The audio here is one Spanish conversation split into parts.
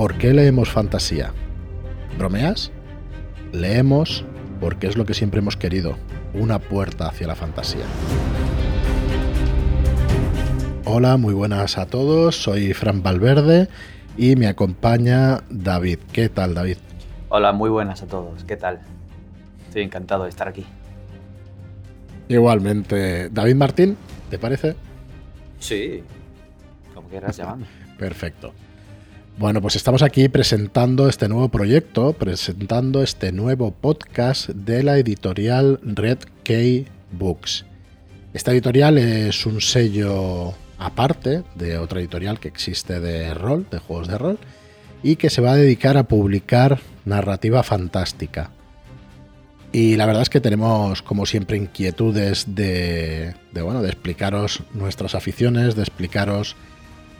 ¿por qué leemos fantasía? ¿Bromeas? Leemos porque es lo que siempre hemos querido, una puerta hacia la fantasía. Hola, muy buenas a todos, soy Fran Valverde y me acompaña David. ¿Qué tal, David? Hola, muy buenas a todos, ¿qué tal? Estoy encantado de estar aquí. Igualmente, David Martín, ¿te parece? Sí, como quieras llamarme. Perfecto. Bueno, pues estamos aquí presentando este nuevo proyecto, presentando este nuevo podcast de la editorial Red K Books. Esta editorial es un sello aparte de otra editorial que existe de rol, de juegos de rol, y que se va a dedicar a publicar narrativa fantástica. Y la verdad es que tenemos, como siempre, inquietudes de, de, bueno, de explicaros nuestras aficiones, de explicaros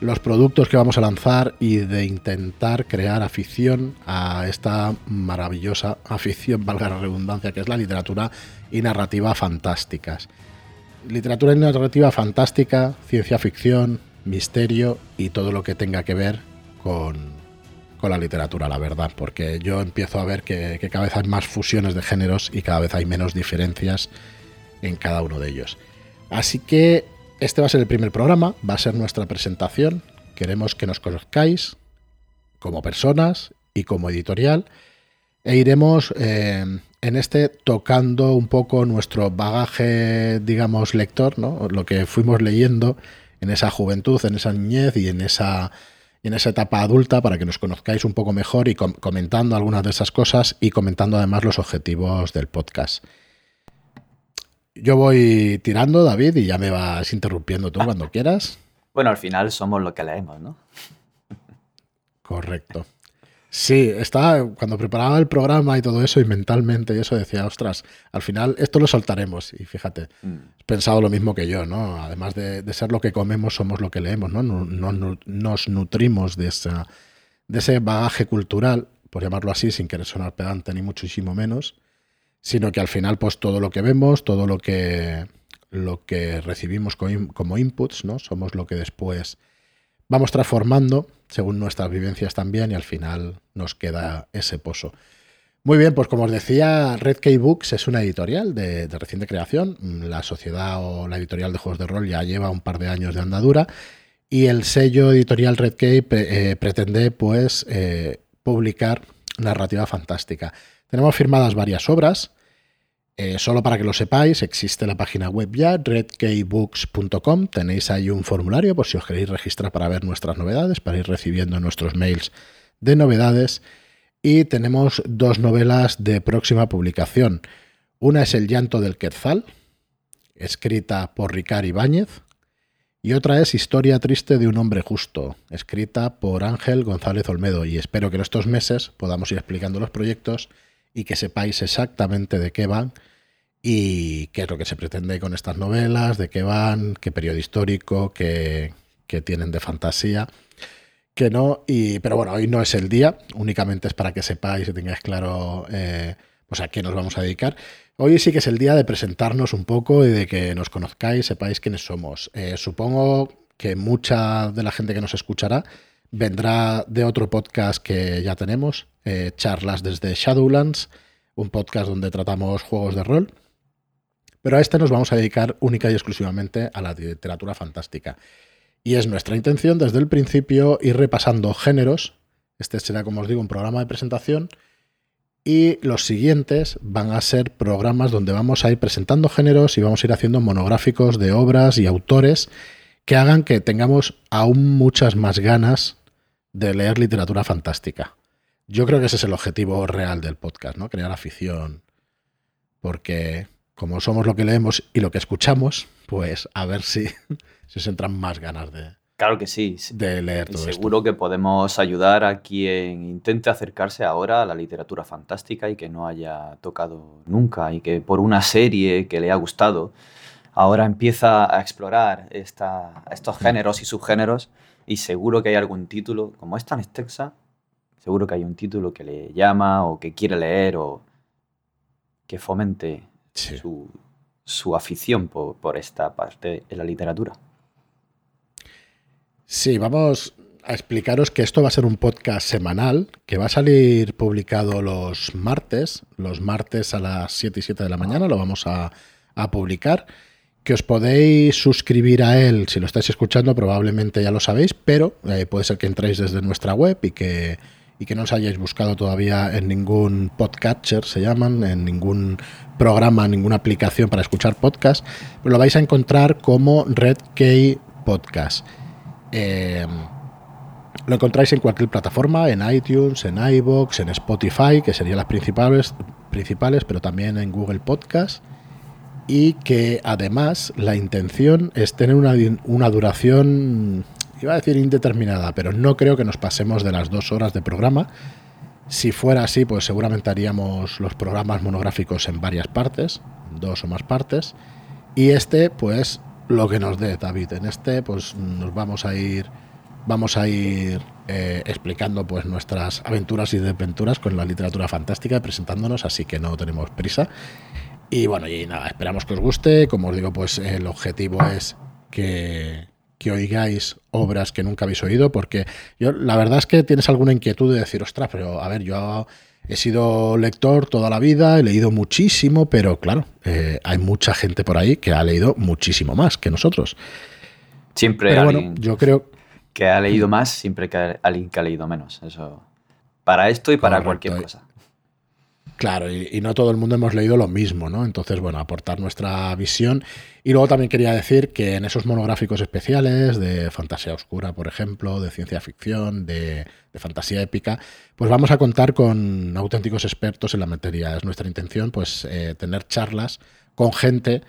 los productos que vamos a lanzar y de intentar crear afición a esta maravillosa afición, valga la redundancia, que es la literatura y narrativa fantásticas. Literatura y narrativa fantástica, ciencia ficción, misterio y todo lo que tenga que ver con, con la literatura, la verdad, porque yo empiezo a ver que, que, cada vez hay más fusiones de géneros y cada vez hay menos diferencias en cada uno de ellos. Así que este va a ser el primer programa, va a ser nuestra presentación. Queremos que nos conozcáis como personas y como editorial e iremos eh, en este tocando un poco nuestro bagaje, digamos, lector, ¿no? lo que fuimos leyendo en esa juventud, en esa niñez y en esa, en esa etapa adulta para que nos conozcáis un poco mejor y com comentando algunas de esas cosas y comentando además los objetivos del podcast. Yo voy tirando, David, y ya me vas interrumpiendo tú cuando quieras. Bueno, al final somos lo que leemos, ¿no? Correcto. Sí, estaba cuando preparaba el programa y todo eso y mentalmente y eso decía, ostras, al final esto lo soltaremos y fíjate, mm. he pensado lo mismo que yo, ¿no? Además de, de, ser lo que comemos, somos lo que leemos, ¿no? no, no nos nutrimos de, esa, de ese bagaje cultural, por llamarlo así, sin querer sonar pedante ni muchísimo menos, sino que al final pues todo lo que vemos, todo lo que, lo que recibimos como, inputs, ¿no? Somos lo que después vamos transformando según nuestras vivencias también y al final nos queda ese pozo. Muy bien, pues como os decía, Red K Books es una editorial de, reciente creación. La sociedad o la editorial de juegos de rol ya lleva un par de años de andadura y el sello editorial Red K eh, pretende pues eh, publicar narrativa fantástica. Tenemos firmadas varias obras. Eh, solo para que lo sepáis, existe la página web ya, redkeybooks.com. Tenéis ahí un formulario por si os queréis registrar para ver nuestras novedades, para ir recibiendo nuestros mails de novedades. Y tenemos dos novelas de próxima publicación. Una es El llanto del Quetzal, escrita por Ricard Ibáñez. Y otra es Historia triste de un hombre justo, escrita por Ángel González Olmedo. Y espero que en estos meses podamos ir explicando los proyectos y que sepáis exactamente de qué van y qué es lo que se pretende con estas novelas, de qué van, qué periodo histórico, qué, qué tienen de fantasía, que no. Y, pero bueno, hoy no es el día, únicamente es para que sepáis y tengáis claro eh, pues a qué nos vamos a dedicar. Hoy sí que es el día de presentarnos un poco y de que nos conozcáis, sepáis quiénes somos. Eh, supongo que mucha de la gente que nos escuchará vendrá de otro podcast que ya tenemos, eh, Charlas desde Shadowlands, un podcast donde tratamos juegos de rol. Pero a este nos vamos a dedicar única y exclusivamente a la literatura fantástica. Y es nuestra intención desde el principio ir repasando géneros. Este será, como os digo, un programa de presentación. Y los siguientes van a ser programas donde vamos a ir presentando géneros y vamos a ir haciendo monográficos de obras y autores que hagan que tengamos aún muchas más ganas de leer literatura fantástica. Yo creo que ese es el objetivo real del podcast, ¿no? Crear afición. Porque como somos lo que leemos y lo que escuchamos, pues a ver si, si os entran más ganas de, claro que sí. de leer todo Seguro esto. que podemos ayudar a quien intente acercarse ahora a la literatura fantástica y que no haya tocado nunca y que por una serie que le ha gustado ahora empieza a explorar esta, estos géneros y subgéneros y seguro que hay algún título, como es tan extensa, seguro que hay un título que le llama o que quiere leer o que fomente sí. su, su, afición por, por, esta parte de la literatura. Sí, vamos. explicaros que esto va a ser un podcast semanal que va a salir publicado los martes, los martes a las 7 y 7 de la mañana, lo vamos a, publicar. Que os podéis suscribir a él si lo estáis escuchando, probablemente ya lo sabéis, pero eh, puede ser que entréis desde nuestra web y que, y que no os hayáis buscado todavía en ningún podcatcher, se llaman, en ningún programa, ninguna aplicación para escuchar podcast, lo vais a encontrar como Red K Podcast. Eh, lo encontráis en cualquier plataforma, en iTunes, en iBox, en Spotify, que serían las principales, principales, pero también en Google Podcast. Y que además la intención es tener una, una duración, iba a decir indeterminada, pero no creo que nos pasemos de las dos horas de programa. Si fuera así, pues seguramente haríamos los programas monográficos en varias partes, dos o más partes. Y este, pues lo que nos dé, David. En este, pues nos vamos a ir vamos a ir eh, explicando pues nuestras aventuras y desventuras con la literatura fantástica y presentándonos, así que no tenemos prisa. Y bueno, y nada, esperamos que os guste. Como os digo, pues el objetivo es que, que oigáis obras que nunca habéis oído, porque yo la verdad es que tienes alguna inquietud de decir, ostras, pero a ver, yo he sido lector toda la vida, he leído muchísimo, pero claro, eh, hay mucha gente por ahí que ha leído muchísimo más que nosotros. Siempre pero bueno, yo creo que ha leído más siempre que alguien que ha leído menos. Eso. Para esto y para cualquier cosa. Claro, y, no todo el mundo hemos leído lo mismo, ¿no? Entonces, bueno, aportar nuestra visión. Y luego también quería decir que en esos monográficos especiales de fantasía oscura, por ejemplo, de ciencia ficción, de, fantasía épica, pues vamos a contar con auténticos expertos en la materia. Es nuestra intención, pues, eh, tener charlas con gente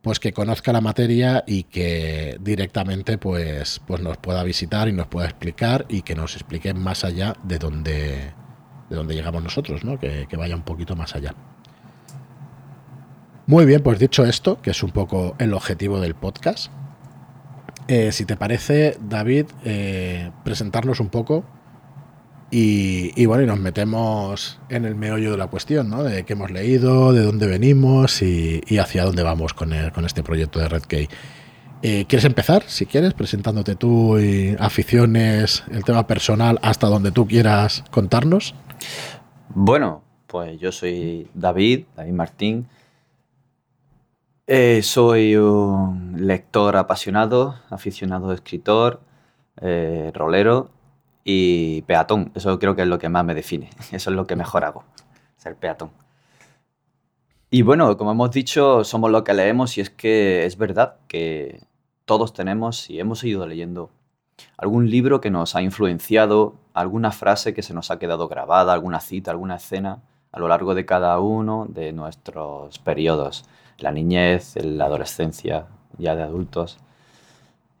pues que conozca la materia y que directamente pues, pues nos pueda visitar y nos pueda explicar y que nos explique más allá de donde, de donde llegamos nosotros, ¿no? que, vaya un poquito más allá. Muy bien, pues dicho esto, que es un poco el objetivo del podcast, eh, si te parece, David, eh, presentarnos un poco y, bueno, y nos metemos en el meollo de la cuestión, ¿no? De qué hemos leído, de dónde venimos y, hacia dónde vamos con, este proyecto de Red Key. Eh, ¿Quieres empezar, si quieres, presentándote tú y aficiones, el tema personal, hasta donde tú quieras contarnos? Bueno, pues yo soy David, David Martín. Eh, soy un lector apasionado, aficionado escritor, eh, rolero y peatón. Eso creo que es lo que más me define. Eso es lo que mejor hago, ser peatón. Y bueno, como hemos dicho, somos lo que leemos y es que es verdad que todos tenemos y hemos ido leyendo algún libro que nos ha influenciado, alguna frase que se nos ha quedado grabada, alguna cita, alguna escena a lo largo de cada uno de nuestros periodos, la niñez, la adolescencia, ya de adultos.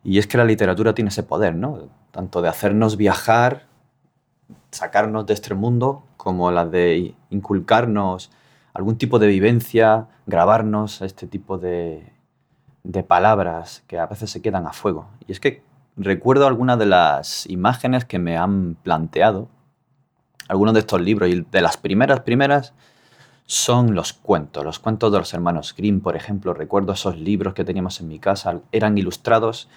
Y es que la literatura tiene ese poder, ¿no? tanto de hacernos viajar, sacarnos de este mundo, como la de inculcarnos algún tipo de vivencia, grabarnos este tipo de, de palabras que a veces se quedan a fuego. Y es que recuerdo algunas de las imágenes que me han planteado algunos de estos libros y de las primeras primeras son los cuentos, los cuentos de los hermanos Grimm, por ejemplo, recuerdo esos libros que teníamos en mi casa, eran ilustrados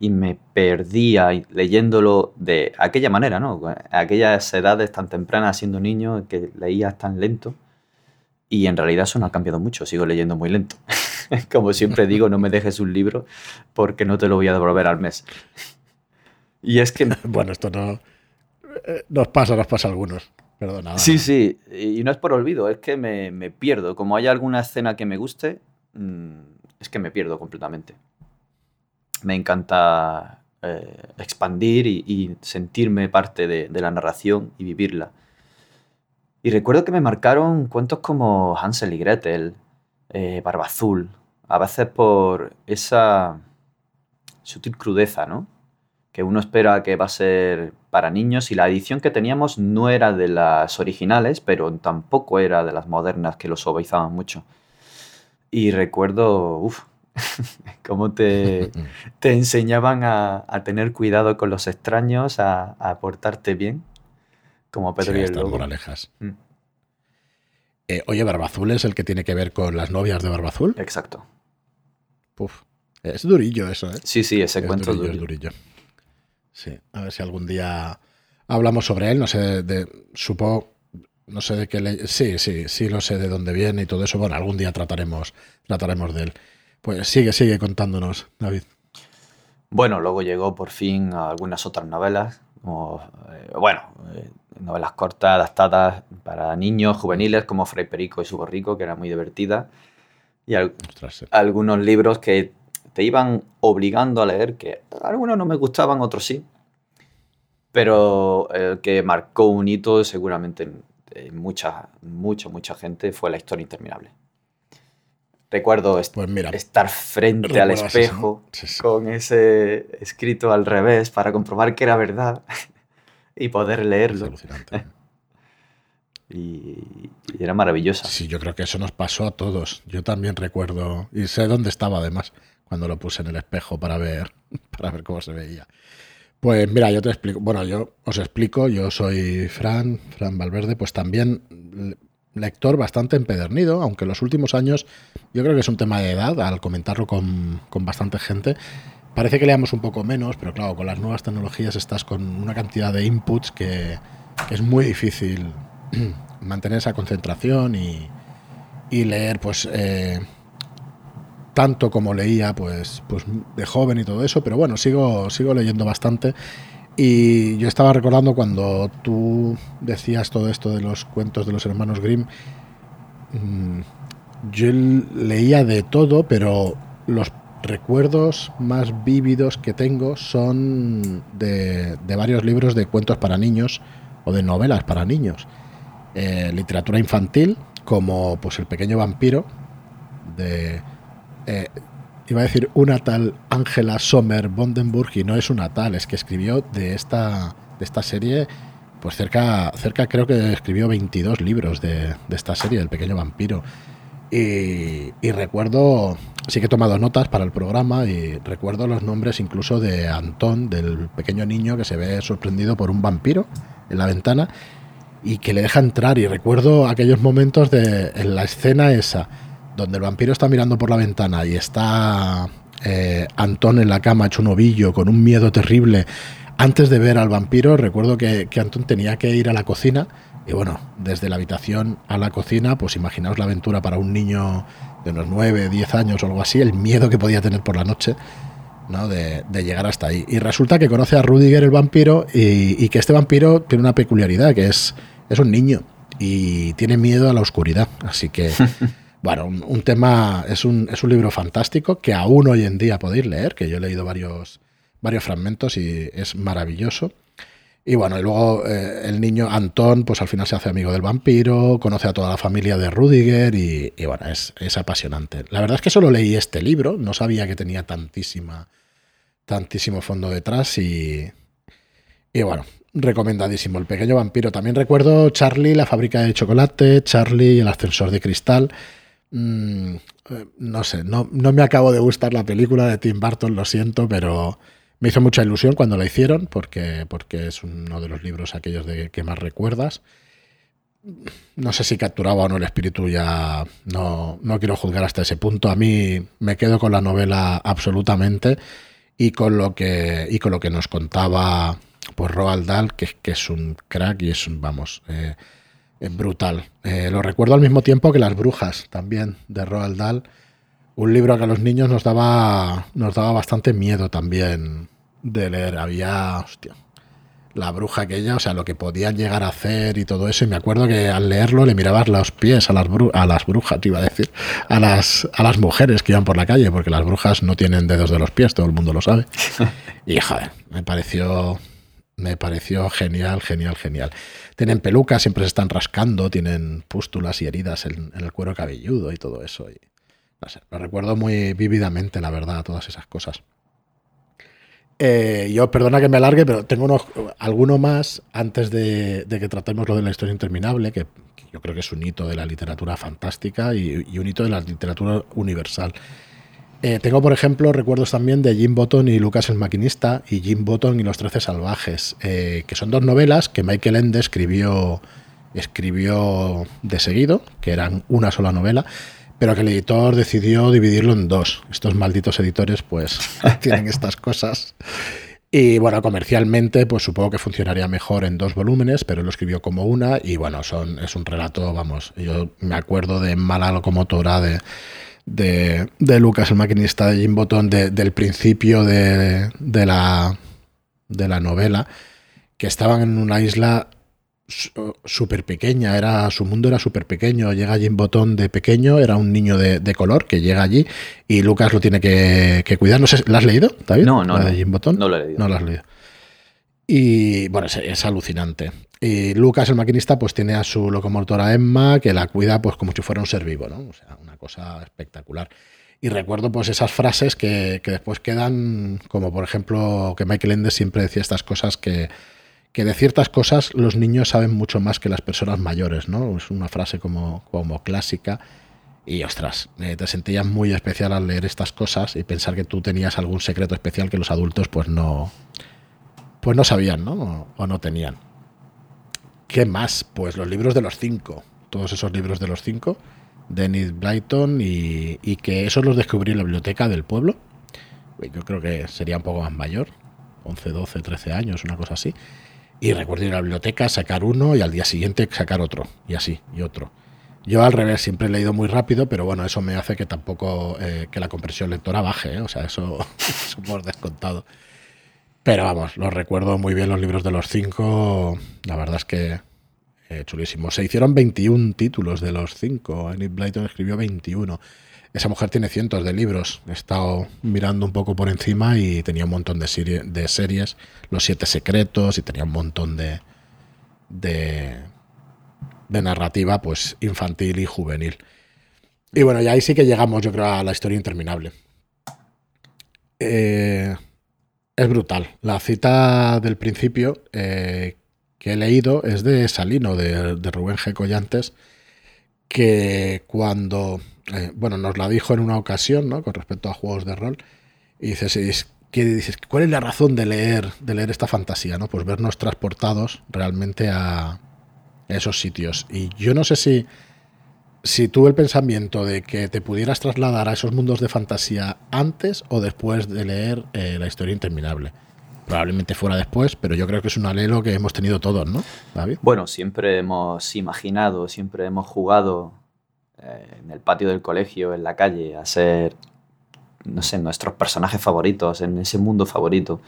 y me perdía leyéndolo de aquella manera, ¿no? aquellas edades tan tempranas siendo niño que leías tan lento. Y en realidad eso no ha cambiado mucho, sigo leyendo muy lento. Como siempre digo, no me dejes un libro porque no te lo voy a devolver al mes. Y es que... Bueno, esto no... Eh, nos pasa, nos pasa a algunos. Perdona. Sí, sí, y no es por olvido, es que me, me pierdo. Como hay alguna escena que me guste, mm, es que me pierdo completamente me encanta eh, expandir y, sentirme parte de, la narración y vivirla. Y recuerdo que me marcaron cuentos como Hansel y Gretel, eh, Barba Azul, a veces por esa sutil crudeza, ¿no? Que uno espera que va a ser para niños y la edición que teníamos no era de las originales, pero tampoco era de las modernas que lo suavizaban mucho. Y recuerdo, uff, cómo te, te enseñaban a, tener cuidado con los extraños, a, a portarte bien, como Pedro y el Lobo. moralejas. Mm. Eh, oye, Barbazul es el que tiene que ver con las novias de Barbazul. Exacto. es durillo eso, ¿eh? Sí, sí, ese cuento es durillo. Sí, a ver si algún día hablamos sobre él. No sé, de, supongo, no sé de qué le... Sí, sí, sí, lo sé de dónde viene y todo eso. Bueno, algún día trataremos, trataremos de él. Pues sigue, sigue contándonos, David. Bueno, luego llegó por fin a algunas otras novelas, como, eh, bueno, eh, novelas cortas, adaptadas para niños, juveniles, como Fray Perico y su borrico, que era muy divertida. Y algunos libros que te iban obligando a leer, que algunos no me gustaban, otros sí. Pero el que marcó un hito seguramente en mucha, mucha, mucha gente fue La historia interminable. Recuerdo pues estar frente al espejo con ese escrito al revés para comprobar que era verdad y poder leerlo. y, era maravillosa. Sí, yo creo que eso nos pasó a todos. Yo también recuerdo, y sé dónde estaba además, cuando lo puse en el espejo para ver, para ver cómo se veía. Pues mira, yo te explico. Bueno, yo os explico. Yo soy Fran, Fran Valverde, pues también lector bastante empedernido, aunque en los últimos años yo creo que es un tema de edad, al comentarlo con, bastante gente. Parece que leamos un poco menos, pero claro, con las nuevas tecnologías estás con una cantidad de inputs que, es muy difícil mantener esa concentración y, leer, pues, eh, tanto como leía, pues, pues, de joven y todo eso, pero bueno, sigo, sigo leyendo bastante. Y yo estaba recordando cuando tú decías todo esto de los cuentos de los hermanos Grimm, mm, yo leía de todo, pero los recuerdos más vívidos que tengo son de, varios libros de cuentos para niños o de novelas para niños. Eh, literatura infantil, como pues El pequeño vampiro, de eh, iba a decir una tal Angela Sommer Bondenburg y no es una tal, es que escribió de esta, de esta serie, pues cerca, cerca creo que escribió 22 libros de, esta serie, El pequeño vampiro. Y, recuerdo, sí que he tomado notas para el programa y recuerdo los nombres incluso de Antón, del pequeño niño que se ve sorprendido por un vampiro en la ventana y que le deja entrar. Y recuerdo aquellos momentos de en la escena esa donde el vampiro está mirando por la ventana y está eh, Antón en la cama hecho un ovillo con un miedo terrible. Antes de ver al vampiro, recuerdo que, Antón tenía que ir a la cocina. Y bueno, desde la habitación a la cocina, pues imaginaos la aventura para un niño de unos 9, 10 años o algo así, el miedo que podía tener por la noche. ¿no? De, llegar hasta ahí. Y resulta que conoce a Rudiger el vampiro y, y, que este vampiro tiene una peculiaridad, que es, es un niño y tiene miedo a la oscuridad. Así que Bueno, un, tema, es un, es un, libro fantástico que aún hoy en día podéis leer, que yo he leído varios, varios fragmentos y es maravilloso. Y bueno, y luego eh, el niño Antón, pues al final se hace amigo del vampiro, conoce a toda la familia de Rudiger y, bueno, es, es, apasionante. La verdad es que solo leí este libro, no sabía que tenía tantísima, tantísimo fondo detrás y, y bueno, recomendadísimo. El pequeño vampiro. También recuerdo Charlie, la fábrica de chocolate, Charlie, el ascensor de cristal. Mm, eh, no sé, no, no, me acabo de gustar la película de Tim Burton, lo siento, pero me hizo mucha ilusión cuando la hicieron, porque, porque es uno de los libros aquellos de que más recuerdas. No sé si capturaba o no el espíritu, ya no, no quiero juzgar hasta ese punto. A mí me quedo con la novela absolutamente y con lo que, y con lo que nos contaba pues Roald Dahl, que, que es un crack y es, vamos, eh, brutal. Eh, lo recuerdo al mismo tiempo que Las Brujas, también, de Roald Dahl. Un libro que a los niños nos daba, nos daba bastante miedo también de leer. Había, hostia, la bruja aquella, o sea, lo que podían llegar a hacer y todo eso. Y me acuerdo que al leerlo le mirabas los pies a las, a las brujas, te iba a decir, a las, a las mujeres que iban por la calle, porque las brujas no tienen dedos de los pies, todo el mundo lo sabe. Y joder, me pareció, me pareció genial, genial, genial. Tienen pelucas, siempre se están rascando, tienen pústulas y heridas en, el cuero cabelludo y todo eso. Y, no sé, lo recuerdo muy vívidamente, la verdad, todas esas cosas. Eh, yo, perdona que me alargue, pero tengo unos, alguno más antes de, que tratemos lo de la historia interminable, que, yo creo que es un hito de la literatura fantástica y, un hito de la literatura universal. Eh, tengo, por ejemplo, recuerdos también de Jim Button y Lucas el Maquinista y Jim Button y los Trece Salvajes, eh, que son dos novelas que Michael Ende escribió, escribió de seguido, que eran una sola novela, pero que el editor decidió dividirlo en dos. Estos malditos editores, pues, tienen estas cosas. Y bueno, comercialmente, pues supongo que funcionaría mejor en dos volúmenes, pero lo escribió como una. Y bueno, son, es un relato, vamos, yo me acuerdo de Mala Locomotora de, de, Lucas, el maquinista de Jim Botón, del principio de, de, la, de la novela, que estaban en una isla súper pequeña, era, su mundo era súper pequeño, llega Jim Botón de pequeño, era un niño de, color que llega allí y Lucas lo tiene que, cuidar. No sé, ¿la has leído, David? No, no. ¿La de Jim Botón? No lo he leído. No la has leído. Y bueno, es, alucinante. Y Lucas, el maquinista, pues tiene a su locomotora Emma, que la cuida pues como si fuera un ser vivo, ¿no? O sea, una cosa espectacular. Y recuerdo pues esas frases que, que después quedan, como por ejemplo que Michael Ende siempre decía estas cosas que, que de ciertas cosas los niños saben mucho más que las personas mayores, ¿no? Es una frase como, como clásica. Y ostras, eh, te sentías muy especial al leer estas cosas y pensar que tú tenías algún secreto especial que los adultos pues no, pues no sabían, ¿no? O, no tenían. ¿Qué más? Pues los libros de los cinco. Todos esos libros de los cinco. Dennis Blyton y, y que esos los descubrí en la biblioteca del pueblo. Yo creo que sería un poco más mayor. 11, 12, 13 años, una cosa así. Y recuerdo ir a la biblioteca, sacar uno y al día siguiente sacar otro, y así, y otro. Yo al revés, siempre he leído muy rápido, pero bueno, eso me hace que tampoco, eh, que la compresión lectora baje, ¿eh? o sea, eso, es hemos descontado. Pero vamos, los recuerdo muy bien los libros de los cinco, la verdad es que eh, chulísimo. Se hicieron 21 títulos de los cinco, Annie Blyton escribió 21. Esa mujer tiene cientos de libros. He estado mirando un poco por encima y tenía un montón de, series, Los Siete Secretos, y tenía un montón de, de, narrativa pues infantil y juvenil. Y bueno, y ahí sí que llegamos, yo creo, a la historia interminable. Eh, es brutal. La cita del principio eh, que he leído es de Salino, de, de Rubén G. Collantes, que cuando eh, bueno, nos la dijo en una ocasión, ¿no? Con respecto a juegos de rol. Y dices, ¿qué dices, ¿cuál es la razón de leer, de leer esta fantasía? ¿no? Pues vernos transportados realmente a esos sitios. Y yo no sé si, si tuve el pensamiento de que te pudieras trasladar a esos mundos de fantasía antes o después de leer eh, la historia interminable. Probablemente fuera después, pero yo creo que es un alelo que hemos tenido todos, ¿no, David? Bueno, siempre hemos imaginado, siempre hemos jugado eh, en el patio del colegio, en la calle, a ser, no sé, nuestros personajes favoritos, en ese mundo favorito.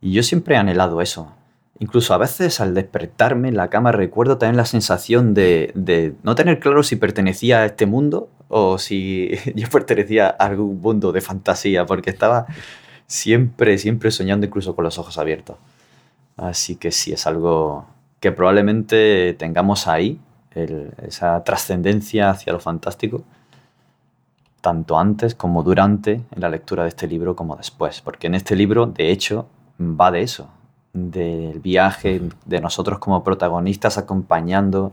Y yo siempre he anhelado eso. Incluso a veces al despertarme en la cama recuerdo también la sensación de, de no tener claro si pertenecía a este mundo o si yo pertenecía a algún mundo de fantasía, porque estaba siempre, siempre soñando incluso con los ojos abiertos. Así que sí, es algo que probablemente tengamos ahí esa trascendencia hacia lo fantástico, tanto antes como durante en la lectura de este libro como después, porque en este libro, de hecho, va de eso, del viaje de nosotros como protagonistas acompañando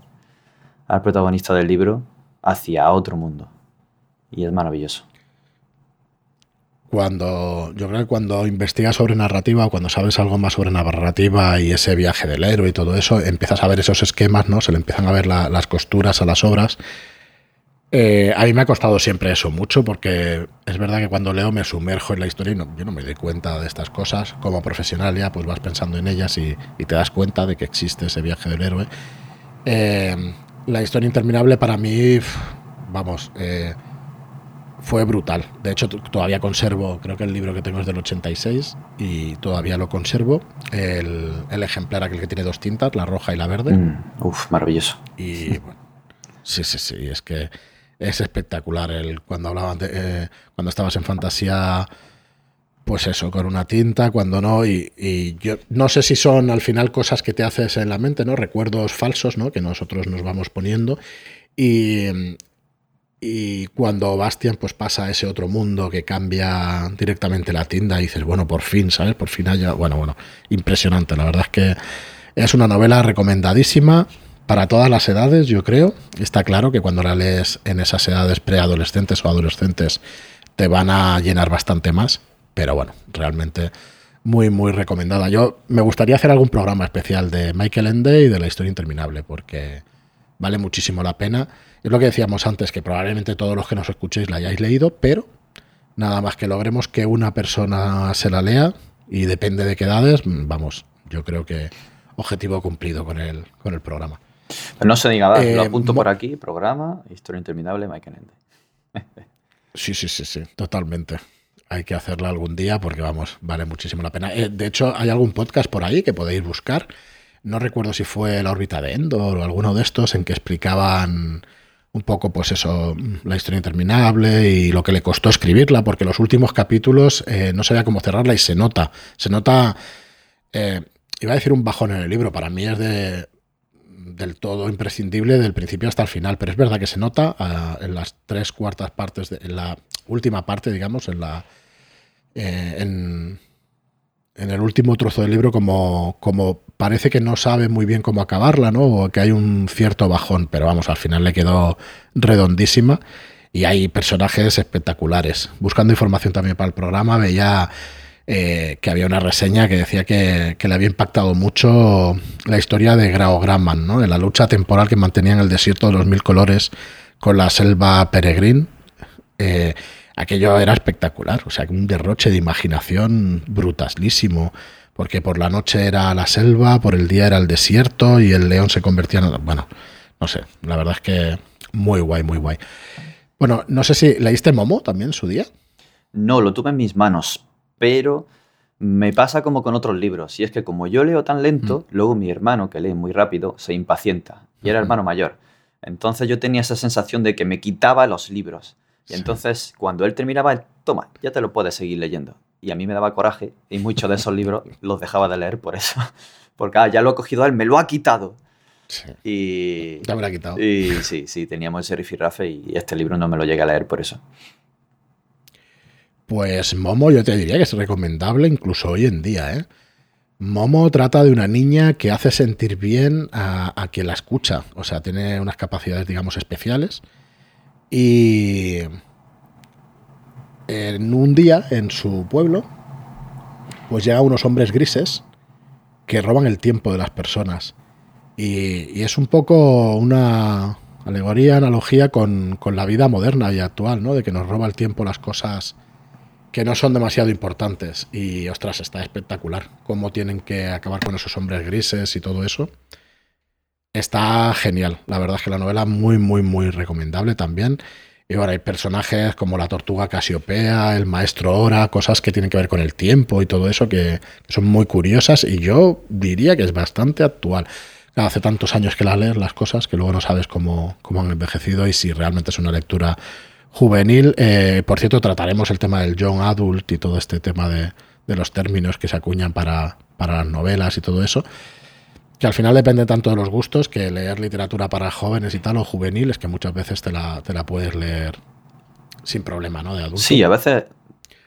al protagonista del libro hacia otro mundo. Y es maravilloso cuando yo creo que cuando investigas sobre narrativa o cuando sabes algo más sobre narrativa y ese viaje del héroe y todo eso, empiezas a ver esos esquemas, ¿no? Se le empiezan a ver las costuras a las obras. Eh, a mí me ha costado siempre eso mucho porque es verdad que cuando leo me sumerjo en la historia y no, yo no me doy cuenta de estas cosas. Como profesional ya pues vas pensando en ellas y, te das cuenta de que existe ese viaje del héroe. Eh, la historia interminable para mí, vamos, eh, fue brutal. De hecho, todavía conservo, creo que el libro que tengo es del 86 y todavía lo conservo. El, ejemplar, aquel que tiene dos tintas, la roja y la verde. Mm, uf, maravilloso. Y bueno, sí, sí, sí, es que es espectacular. El, cuando hablaban de, eh, cuando estabas en fantasía, pues eso, con una tinta, cuando no. Y, y, yo no sé si son al final cosas que te haces en la mente, ¿no? Recuerdos falsos, ¿no? Que nosotros nos vamos poniendo. Y, y cuando Bastian pues pasa a ese otro mundo que cambia directamente la tienda y dices, bueno, por fin, ¿sabes? Por fin haya... Bueno, bueno, impresionante. La verdad es que es una novela recomendadísima para todas las edades, yo creo. Está claro que cuando la lees en esas edades preadolescentes o adolescentes te van a llenar bastante más. Pero bueno, realmente muy, muy recomendada. Yo me gustaría hacer algún programa especial de Michael Ende y de la historia interminable porque vale muchísimo la pena es lo que decíamos antes, que probablemente todos los que nos escuchéis la hayáis leído, pero nada más que logremos que una persona se la lea, y depende de qué edades, vamos, yo creo que objetivo cumplido con el, con el programa. no se diga más, lo eh, apunto por aquí, programa, historia interminable, Mike Ende. sí, sí, sí, sí, totalmente. Hay que hacerla algún día porque, vamos, vale muchísimo la pena. Eh, de hecho, hay algún podcast por ahí que podéis buscar. No recuerdo si fue La órbita de Endor o alguno de estos en que explicaban un poco, pues eso, la historia interminable y lo que le costó escribirla, porque los últimos capítulos eh, no sabía cómo cerrarla y se nota. Se nota, eh, iba a decir un bajón en el libro, para mí es de, del todo imprescindible del principio hasta el final, pero es verdad que se nota ah, en las tres cuartas partes, de, en la última parte, digamos, en la... Eh, en, en el último trozo del libro como, como parece que no sabe muy bien cómo acabarla, ¿no? O que hay un cierto bajón, pero vamos, al final le quedó redondísima y hay personajes espectaculares. Buscando información también para el programa, veía eh, que había una reseña que decía que, le había impactado mucho la historia de Grao Gramman, ¿no? De la lucha temporal que mantenía en el desierto de los mil colores con la selva peregrín. Eh, aquello era espectacular, o sea, un derroche de imaginación brutalísimo, porque por la noche era la selva, por el día era el desierto y el león se convertía en... Bueno, no sé, la verdad es que muy guay, muy guay. Bueno, no sé si leíste Momo también su día. No, lo tuve en mis manos, pero me pasa como con otros libros, y es que como yo leo tan lento, mm. luego mi hermano, que lee muy rápido, se impacienta, y era hermano mayor. Entonces yo tenía esa sensación de que me quitaba los libros. Y entonces, cuando él terminaba, toma, ya te lo puedes seguir leyendo. Y a mí me daba coraje y muchos de esos libros los dejaba de leer por eso. Porque ah, ya lo ha cogido él, me lo ha quitado. Sí. Y, ya me lo ha quitado. Y sí, sí, teníamos ese rifirrafe y este libro no me lo llegué a leer por eso. Pues Momo yo te diría que es recomendable incluso hoy en día. ¿eh? Momo trata de una niña que hace sentir bien a, a quien la escucha. O sea, tiene unas capacidades, digamos, especiales y en un día, en su pueblo, pues llegan unos hombres grises que roban el tiempo de las personas. Y, es un poco una alegoría, analogía con, con, la vida moderna y actual, ¿no? De que nos roba el tiempo las cosas que no son demasiado importantes. Y ostras, está espectacular cómo tienen que acabar con esos hombres grises y todo eso. Está genial. La verdad es que la novela muy, muy, muy recomendable también. Y ahora hay personajes como la tortuga Casiopea, el maestro Ora, cosas que tienen que ver con el tiempo y todo eso que, son muy curiosas y yo diría que es bastante actual. hace tantos años que la lees las cosas que luego no sabes cómo, cómo han envejecido y si realmente es una lectura juvenil. Eh, por cierto, trataremos el tema del young adult y todo este tema de, de los términos que se acuñan para, para las novelas y todo eso que al final depende tanto de los gustos que leer literatura para jóvenes y tal o juveniles que muchas veces te la, te la puedes leer sin problema, ¿no? De adulto. Sí, a veces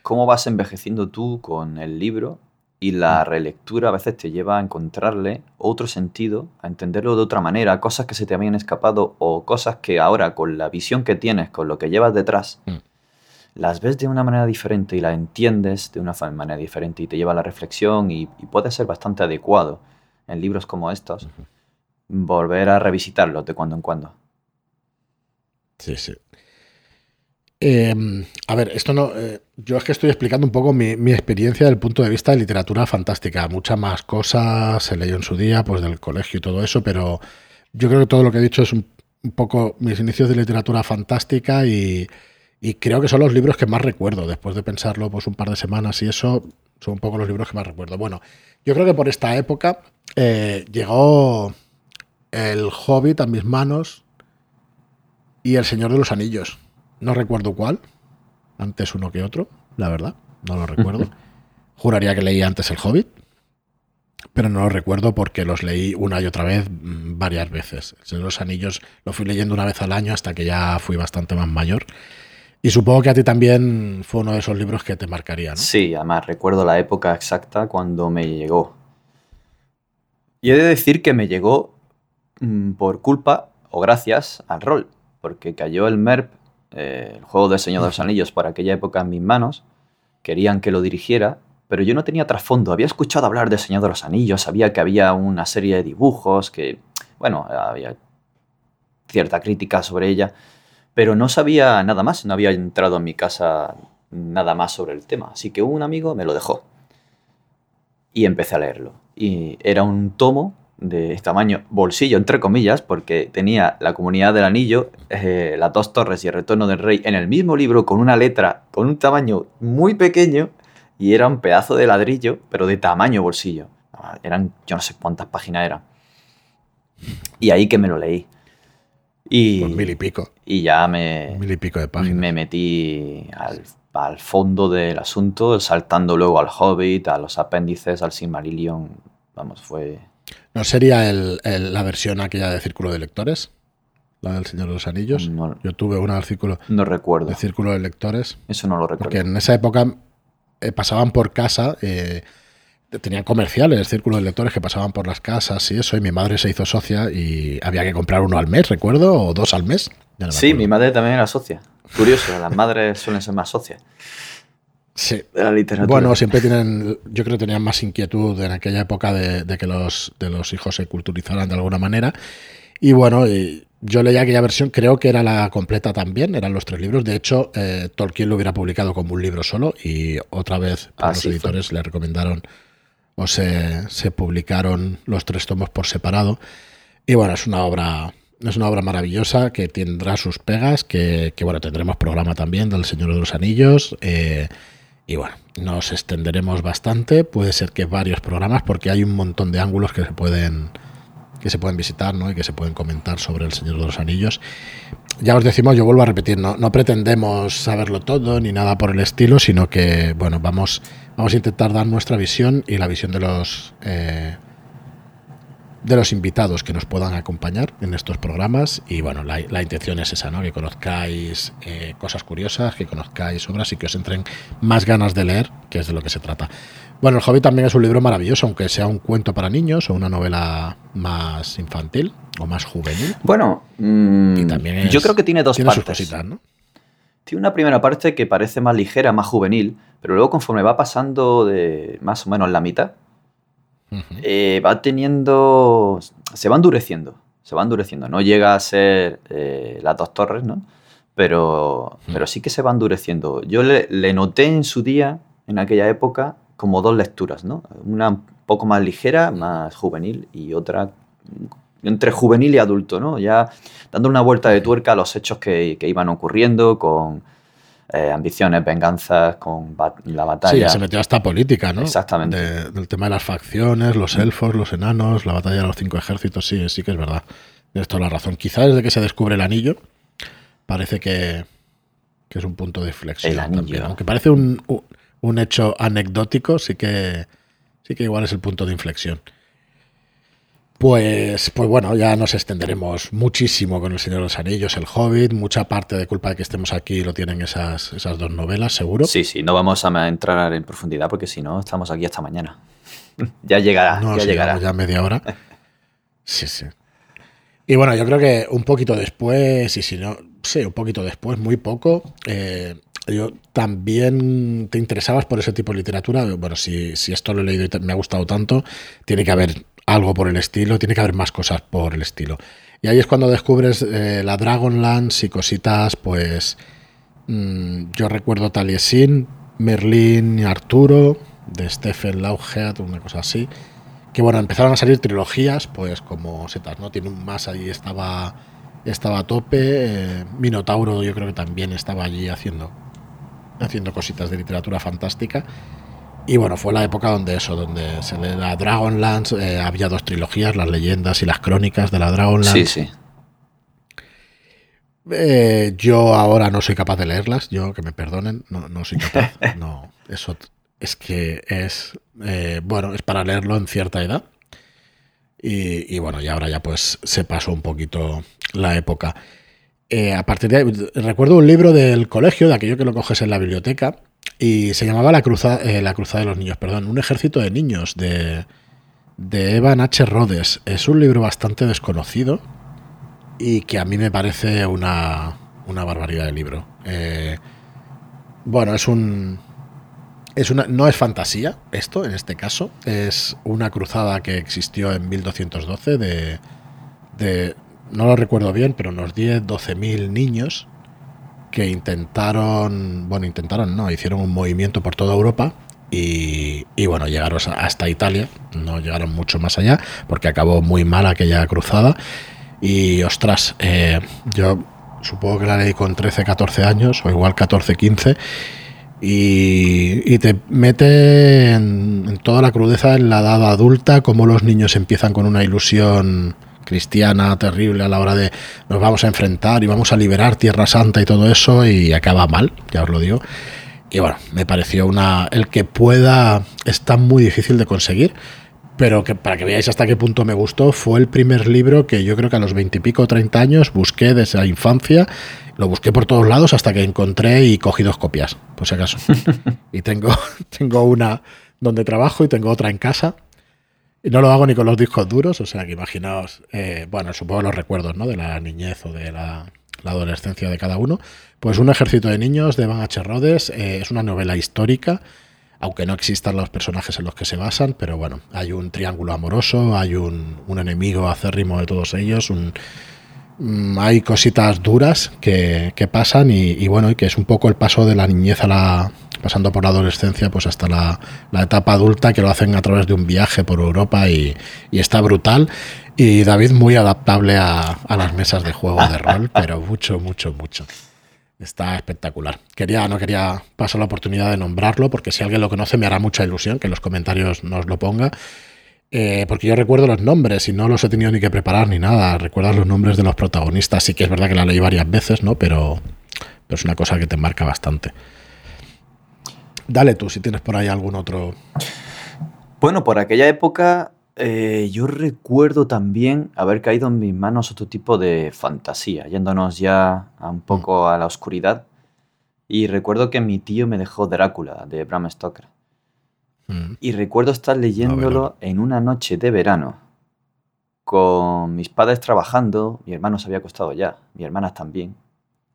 cómo vas envejeciendo tú con el libro y la mm. relectura a veces te lleva a encontrarle otro sentido, a entenderlo de otra manera, cosas que se te habían escapado o cosas que ahora con la visión que tienes, con lo que llevas detrás, mm. las ves de una manera diferente y la entiendes de una manera diferente y te lleva a la reflexión y puede ser bastante adecuado en libros como estos, volver a revisitarlos de cuando en cuando. Sí, sí. Em, a ver, esto no. Eh, yo es que estoy explicando un poco mi, experiencia desde el punto de vista de literatura fantástica. Muchas más cosas se leyó en su día, pues del colegio y todo eso, pero yo creo que todo lo que he dicho es un, poco mis inicios de literatura fantástica y, y, creo que son los libros que más recuerdo. Después de pensarlo, pues un par de semanas y eso, son un poco los libros que más recuerdo. Bueno, yo creo que por esta época eh, llegó El Hobbit a mis manos y El Señor de los Anillos. No recuerdo cuál, antes uno que otro, la verdad, no lo recuerdo. Juraría que leí antes El Hobbit, pero no lo recuerdo porque los leí una y otra vez mm, varias veces. El Señor de los Anillos lo fui leyendo una vez al año hasta que ya fui bastante más mayor. Y supongo que a ti también fue uno de esos libros que te marcaría, ¿no? Sí, además recuerdo la época exacta cuando me llegó. Y he de decir que me llegó mm, por culpa o gracias al rol, porque cayó el MERP, eh, el juego de Señor de los Anillos, por aquella época en mis manos. Querían que lo dirigiera, pero yo no tenía trasfondo. Había escuchado hablar de Señor de los Anillos, sabía que había una serie de dibujos, que, bueno, había cierta crítica sobre ella pero no sabía nada más, no había entrado en mi casa nada más sobre el tema. Así que un amigo me lo dejó. y empecé a leerlo. Y era un tomo de tamaño bolsillo, entre comillas, porque tenía la comunidad del anillo, eh, las dos torres y el retorno del rey en el mismo libro con una letra con un tamaño muy pequeño y era un pedazo de ladrillo, pero de tamaño bolsillo. Ah, eran, yo no sé cuántas páginas eran. Y ahí que me lo leí. Y, mil y pico. y ya me, Mil y pico de páginas. me metí al, al fondo del asunto, saltando luego al Hobbit, a los apéndices, al Silmarillion. Vamos, fue... ¿No sería el- el- la versión aquella de Círculo de Lectores? La del Señor de los Anillos. No, Yo tuve una del Círculo, no recuerdo. de Círculo de Lectores. Eso no lo recuerdo. Porque en esa época eh, pasaban por casa, eh, tenían comerciales, círculos de lectores que pasaban por las casas y eso, y mi madre se hizo socia y había que comprar uno al mes, recuerdo, o dos al mes. Ya no me Sí, mi madre también era socia. Curioso, las madres suelen ser más socias Sí. de la literatura. Bueno, siempre tienen, yo creo que tenían más inquietud en aquella época de, de que los, de los hijos se culturizaran de alguna manera. Y bueno, y yo leía aquella versión, creo que era la completa también, eran los tres libros. De hecho, eh, Tolkien lo hubiera publicado como un libro solo y otra vez pues, Así los fue. editores le recomendaron o se, se publicaron los tres tomos por separado. Y bueno, es una obra, es una obra maravillosa que tendrá sus pegas, que, que, bueno, tendremos programa también del Señor de los Anillos. eh, y bueno, nos extenderemos bastante, puede ser que varios programas, porque hay un montón de ángulos que se pueden que se pueden visitar ¿no? y que se pueden comentar sobre el Señor de los Anillos. Ya os decimos, yo vuelvo a repetir, no, no pretendemos saberlo todo ni nada por el estilo, sino que bueno, vamos, vamos a intentar dar nuestra visión y la visión de los eh, de los invitados que nos puedan acompañar en estos programas. Y bueno, la, la intención es esa, ¿no? Que conozcáis eh, cosas curiosas, que conozcáis obras y que os entren más ganas de leer, que es de lo que se trata. Bueno, El Hobbit también es un libro maravilloso, aunque sea un cuento para niños o una novela más infantil o más juvenil. Bueno, mm, Y también es- yo creo que tiene dos tiene sus partes. cositas, ¿no? Tiene una primera parte que parece más ligera, más juvenil, pero luego conforme va pasando de más o menos la mitad, eh, va teniendo. Se va endureciendo. Se va endureciendo. No llega a ser eh, las dos torres, ¿no? Pero, pero sí que se va endureciendo. Yo le, le noté en su día, en aquella época, como dos lecturas, ¿no? Una un poco más ligera, más juvenil, y otra entre juvenil y adulto, ¿no? Ya dando una vuelta de tuerca a los hechos que, que iban ocurriendo, con eh, ambiciones, venganzas, con la Sí, batalla. ya se metió hasta política, ¿no? Exactamente. De- del tema de las facciones, los elfos, los enanos, la batalla de los cinco ejércitos, sí, sí que es verdad. Tienes toda la razón. Quizá desde que se descubre el anillo, parece que, que es un punto de anillo. también. Aunque parece un, un- un hecho anecdótico, sí que, sí que igual es el punto de inflexión. Pues, pues bueno, ya nos extenderemos muchísimo con El Señor de los Anillos, El Hobbit. Mucha parte de culpa de que estemos aquí lo tienen esas, esas dos novelas, seguro. Sí, sí, no vamos a entrar en profundidad porque si no estamos aquí hasta mañana. ya llegará, No, ya sí, llegará. ya media hora. Sí, sí. Y bueno, yo creo que un poquito después, y si no, sí, un poquito después, muy poco, eh, yo también te interesabas por ese tipo de literatura. Bueno, si, si esto lo he leído y te- me ha gustado tanto, tiene que haber algo por el estilo, tiene que haber más cosas por el estilo. Y ahí es cuando descubres eh, la Dragonlance y cositas, pues mm, yo recuerdo Taliesin, Merlín y Arturo, de Stephen Lauhead, una cosa así. Que bueno, empezaron a salir trilogías, pues como setas, ¿no? Tiene un más ahí, estaba, estaba a tope. eh, Minotauro yo creo que también estaba allí haciendo, haciendo cositas de literatura fantástica. Y bueno, fue la época donde eso, donde se le da Dragonlance, eh, había dos trilogías, las leyendas y las crónicas de la Dragonlance. Sí, sí. Eh, yo ahora no soy capaz de leerlas, yo que me perdonen, no, no soy capaz. No, eso es que es, eh, bueno, es para leerlo en cierta edad. Y, y bueno, y ahora ya pues se pasó un poquito la época. A partir de ahí, recuerdo un libro del colegio, de aquello que lo coges en la biblioteca, y se llamaba La Cruzada, la cruzada de los Niños, perdón, un ejército de niños de, de Evan H. Rhodes. Es un libro bastante desconocido y que a mí me parece una, una barbaridad de libro. Eh, bueno, es un. Es una, no es fantasía esto, en este caso. Es una cruzada que existió en 1212 de. de no lo recuerdo bien, pero unos 10, 12 mil niños que intentaron. Bueno, intentaron, no, hicieron un movimiento por toda Europa y, bueno, llegaron hasta Italia, no llegaron mucho más allá, porque acabó muy mal aquella cruzada. Y ostras, eh, yo supongo que la leí con 13, 14 años, o igual 14, 15, y, te mete en, toda la crudeza en la edad adulta, como los niños empiezan con una ilusión cristiana terrible a la hora de nos vamos a enfrentar y vamos a liberar Tierra Santa y todo eso, y acaba mal, ya os lo digo. Y bueno, me pareció una. El que pueda está muy difícil de conseguir, pero que para que veáis hasta qué punto me gustó, fue el primer libro que yo creo que a los veintipico treinta años busqué desde la infancia. Lo busqué por todos lados hasta que encontré y cogí dos copias, por si acaso. y tengo, tengo una donde trabajo y tengo otra en casa. No lo hago ni con los discos duros, o sea que imaginaos, eh, bueno, supongo los recuerdos ¿no? de la niñez o de la, la adolescencia de cada uno. Pues Un ejército de niños de Van H. Rhodes eh, es una novela histórica, aunque no existan los personajes en los que se basan, pero bueno, hay un triángulo amoroso, hay un, enemigo acérrimo de todos ellos, un, hay cositas duras que, pasan y, bueno, y que es un poco el paso de la niñez a la pasando por la adolescencia pues hasta la, etapa adulta que lo hacen a través de un viaje por Europa y, y está brutal y David muy adaptable a, las mesas de juego de rol, pero mucho, mucho, mucho. Está espectacular. Quería, no quería pasar la oportunidad de nombrarlo, porque si alguien lo conoce me hará mucha ilusión que en los comentarios nos lo ponga. Eh, porque yo recuerdo los nombres y no los he tenido ni que preparar ni nada. Recuerdas los nombres de los protagonistas. Sí que es verdad que la leí varias veces, ¿no? Pero, pero es una cosa que te marca bastante. Dale tú, si tienes por ahí algún otro. Bueno, por aquella época eh, yo recuerdo también haber caído en mis manos otro tipo de fantasía, yéndonos ya un mm. poco a la oscuridad. Y recuerdo que mi tío me dejó Drácula de Bram Stoker. Mm. Y recuerdo estar leyéndolo en una noche de verano, con mis padres trabajando, mi hermano se había acostado ya, mi hermanas también.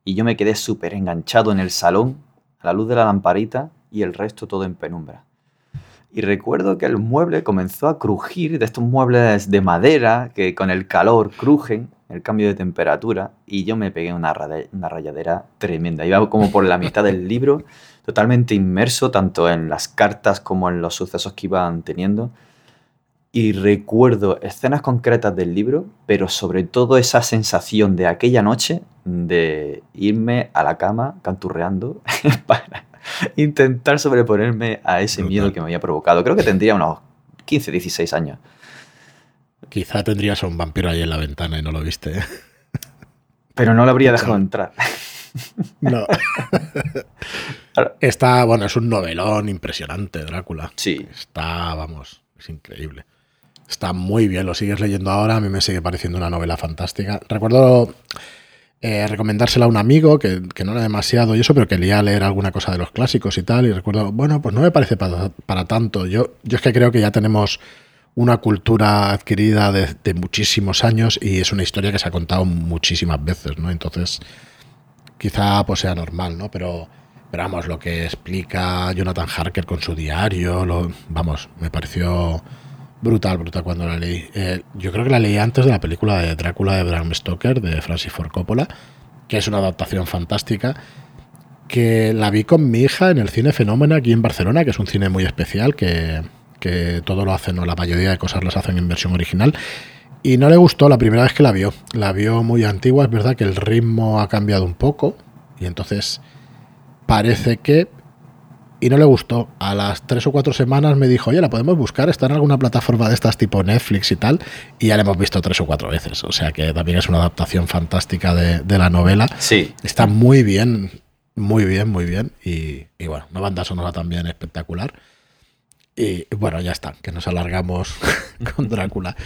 Y yo me quedé súper enganchado en el salón, a la luz de la lamparita y el resto todo en penumbra. Y recuerdo que el mueble comenzó a crujir de estos muebles de madera que con el calor crujen, el cambio de temperatura, y yo me pegué una, una rayadera tremenda. Iba como por la mitad del libro, totalmente inmerso tanto en las cartas como en los sucesos que iban teniendo. Y recuerdo escenas concretas del libro, pero sobre todo esa sensación de aquella noche de irme a la cama canturreando para intentar sobreponerme a ese miedo que me había provocado. Creo que tendría unos 15, 16 años. Quizá tendrías a un vampiro ahí en la ventana y no lo viste. ¿eh? Pero no lo habría dejado entrar. No. Está, bueno, es un novelón impresionante, Drácula. Sí. Está, vamos, es increíble. Está muy bien, lo sigues leyendo ahora, a mí me sigue pareciendo una novela fantástica. Recuerdo eh, recomendársela a un amigo que, no era demasiado y eso, pero que leía leer alguna cosa de los clásicos y tal. Y recuerdo, bueno, pues no me parece para, tanto. Yo, yo es que creo que ya tenemos una cultura adquirida de, muchísimos años y es una historia que se ha contado muchísimas veces, ¿no? Entonces, quizá pues sea normal, ¿no? Pero, pero vamos, lo que explica Jonathan Harker con su diario, lo, vamos, me pareció Brutal, brutal cuando la leí. Eh, yo creo que la leí antes de la película de Drácula de Bram Stoker, de Francis Ford Coppola, que es una adaptación fantástica, que la vi con mi hija en el Cine Fenómeno aquí en Barcelona, que es un cine muy especial, que, que todo lo hacen, o la mayoría de cosas las hacen en versión original. Y no le gustó la primera vez que la vio. La vio muy antigua, es verdad que el ritmo ha cambiado un poco, y entonces parece que y no le gustó. A las tres o cuatro semanas me dijo, oye, la podemos buscar, está en alguna plataforma de estas tipo Netflix y tal, y ya la hemos visto tres o cuatro veces. O sea que también es una adaptación fantástica de, la novela. Sí. Está muy bien, muy bien, muy bien. Y, y bueno, una banda sonora también espectacular. Y bueno, ya está, que nos alargamos con Drácula.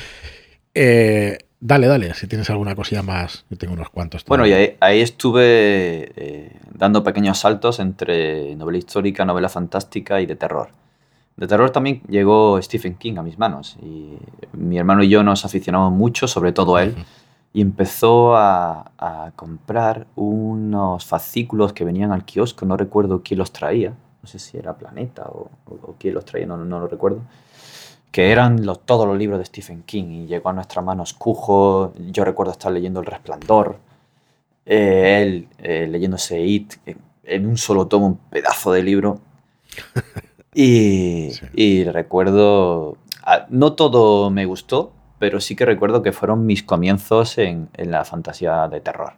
Eh, Dale, dale, si tienes alguna cosilla más, yo tengo unos cuantos. Bueno, y ahí, estuve eh, dando pequeños saltos entre novela histórica, novela fantástica y de terror. De terror también llegó Stephen King a mis manos y mi hermano y yo nos aficionamos mucho, sobre todo él, y empezó a, comprar unos fascículos que venían al kiosco, no recuerdo quién los traía, no sé si era Planeta o, o quién los traía, no, no lo recuerdo que eran los, todos los libros de Stephen King y llegó a nuestras manos Cujo, yo recuerdo estar leyendo El Resplandor, eh, él eh, leyéndose It en un solo tomo, un pedazo de libro. Y, recuerdo, ah, no todo me gustó, pero sí que recuerdo que fueron mis comienzos en, la fantasía de terror.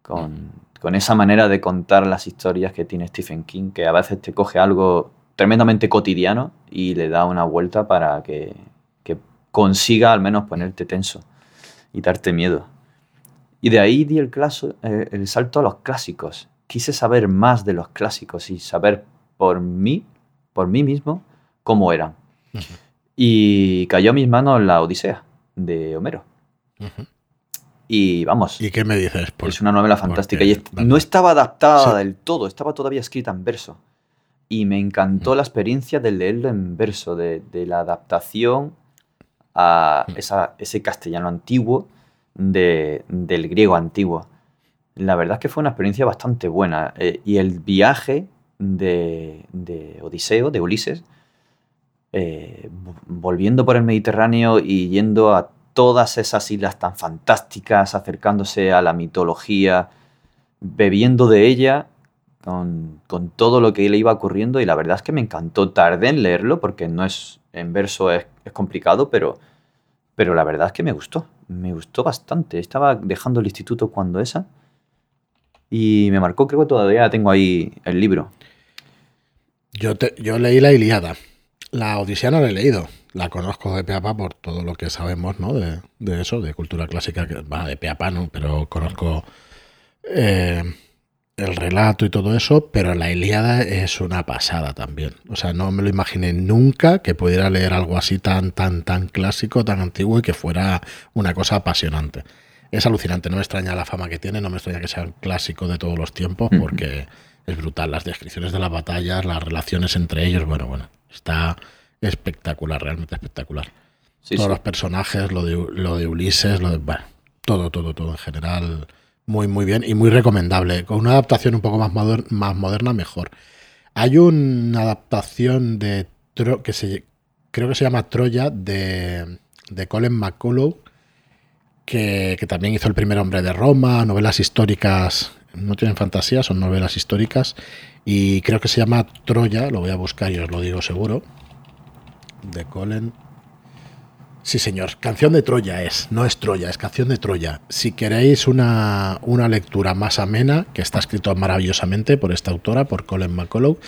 Con, con, esa manera de contar las historias que tiene Stephen King, que a veces te coge algo tremendamente cotidiano y le da una vuelta para que, que consiga al menos ponerte tenso y darte miedo. Y de ahí di el, eh, el salto a los clásicos. Quise saber más de los clásicos y saber por mí, por mí mismo, cómo eran. Y cayó a mis manos la Odisea de Homero. Y vamos. ¿Y qué me dices? es una novela fantástica. Y no estaba adaptada del todo, estaba todavía escrita en verso. Y me encantó la experiencia de leerlo en verso, de, la adaptación a ese castellano antiguo del griego antiguo. La verdad es que fue una experiencia bastante buena. Eh, y el viaje de, Odiseo, de Ulises, eh, volviendo por el Mediterráneo y yendo a todas esas islas tan fantásticas, acercándose a la mitología, bebiendo de ella con, todo lo que le iba ocurriendo y la verdad es que me encantó. Tardé en leerlo porque no es en verso es, complicado, pero, pero la verdad es que me gustó, me gustó bastante. Estaba dejando el instituto cuando esa y me marcó, creo que todavía tengo ahí el libro. Yo, yo leí la Iliada. La Odisea no la he leído. La conozco de Peapa por todo lo que sabemos, ¿no? De, eso, de cultura clásica, que va de Peapa, ¿no? Pero conozco eh, el relato y todo eso, pero la Iliada es una pasada también. O sea, no me lo imaginé nunca que pudiera leer algo así tan, tan, tan clásico, tan antiguo y que fuera una cosa apasionante. Es alucinante, no me extraña la fama que tiene, no me extraña que sea un clásico de todos los tiempos, porque es brutal. Las descripciones de las batallas, las relaciones entre ellos, bueno, bueno, está espectacular, realmente espectacular. Todos los personajes, lo de, lo de Ulises, lo de, bueno, todo, todo, todo en general, muy, muy bien y muy recomendable. Con una adaptación un poco más, más moderna, mejor. Hay una adaptación de que se, creo que se llama Troya de, de Colin McCullough, que, que, también hizo El primer hombre de Roma, novelas históricas no tienen fantasía, son novelas históricas y creo que se llama Troya, lo voy a buscar y os lo digo seguro, de Colin. Sí, señor, canción de Troya es, no es Troya, es canción de Troya. Si queréis una, lectura más amena, que está escrito maravillosamente por esta autora, por Colin McCullough,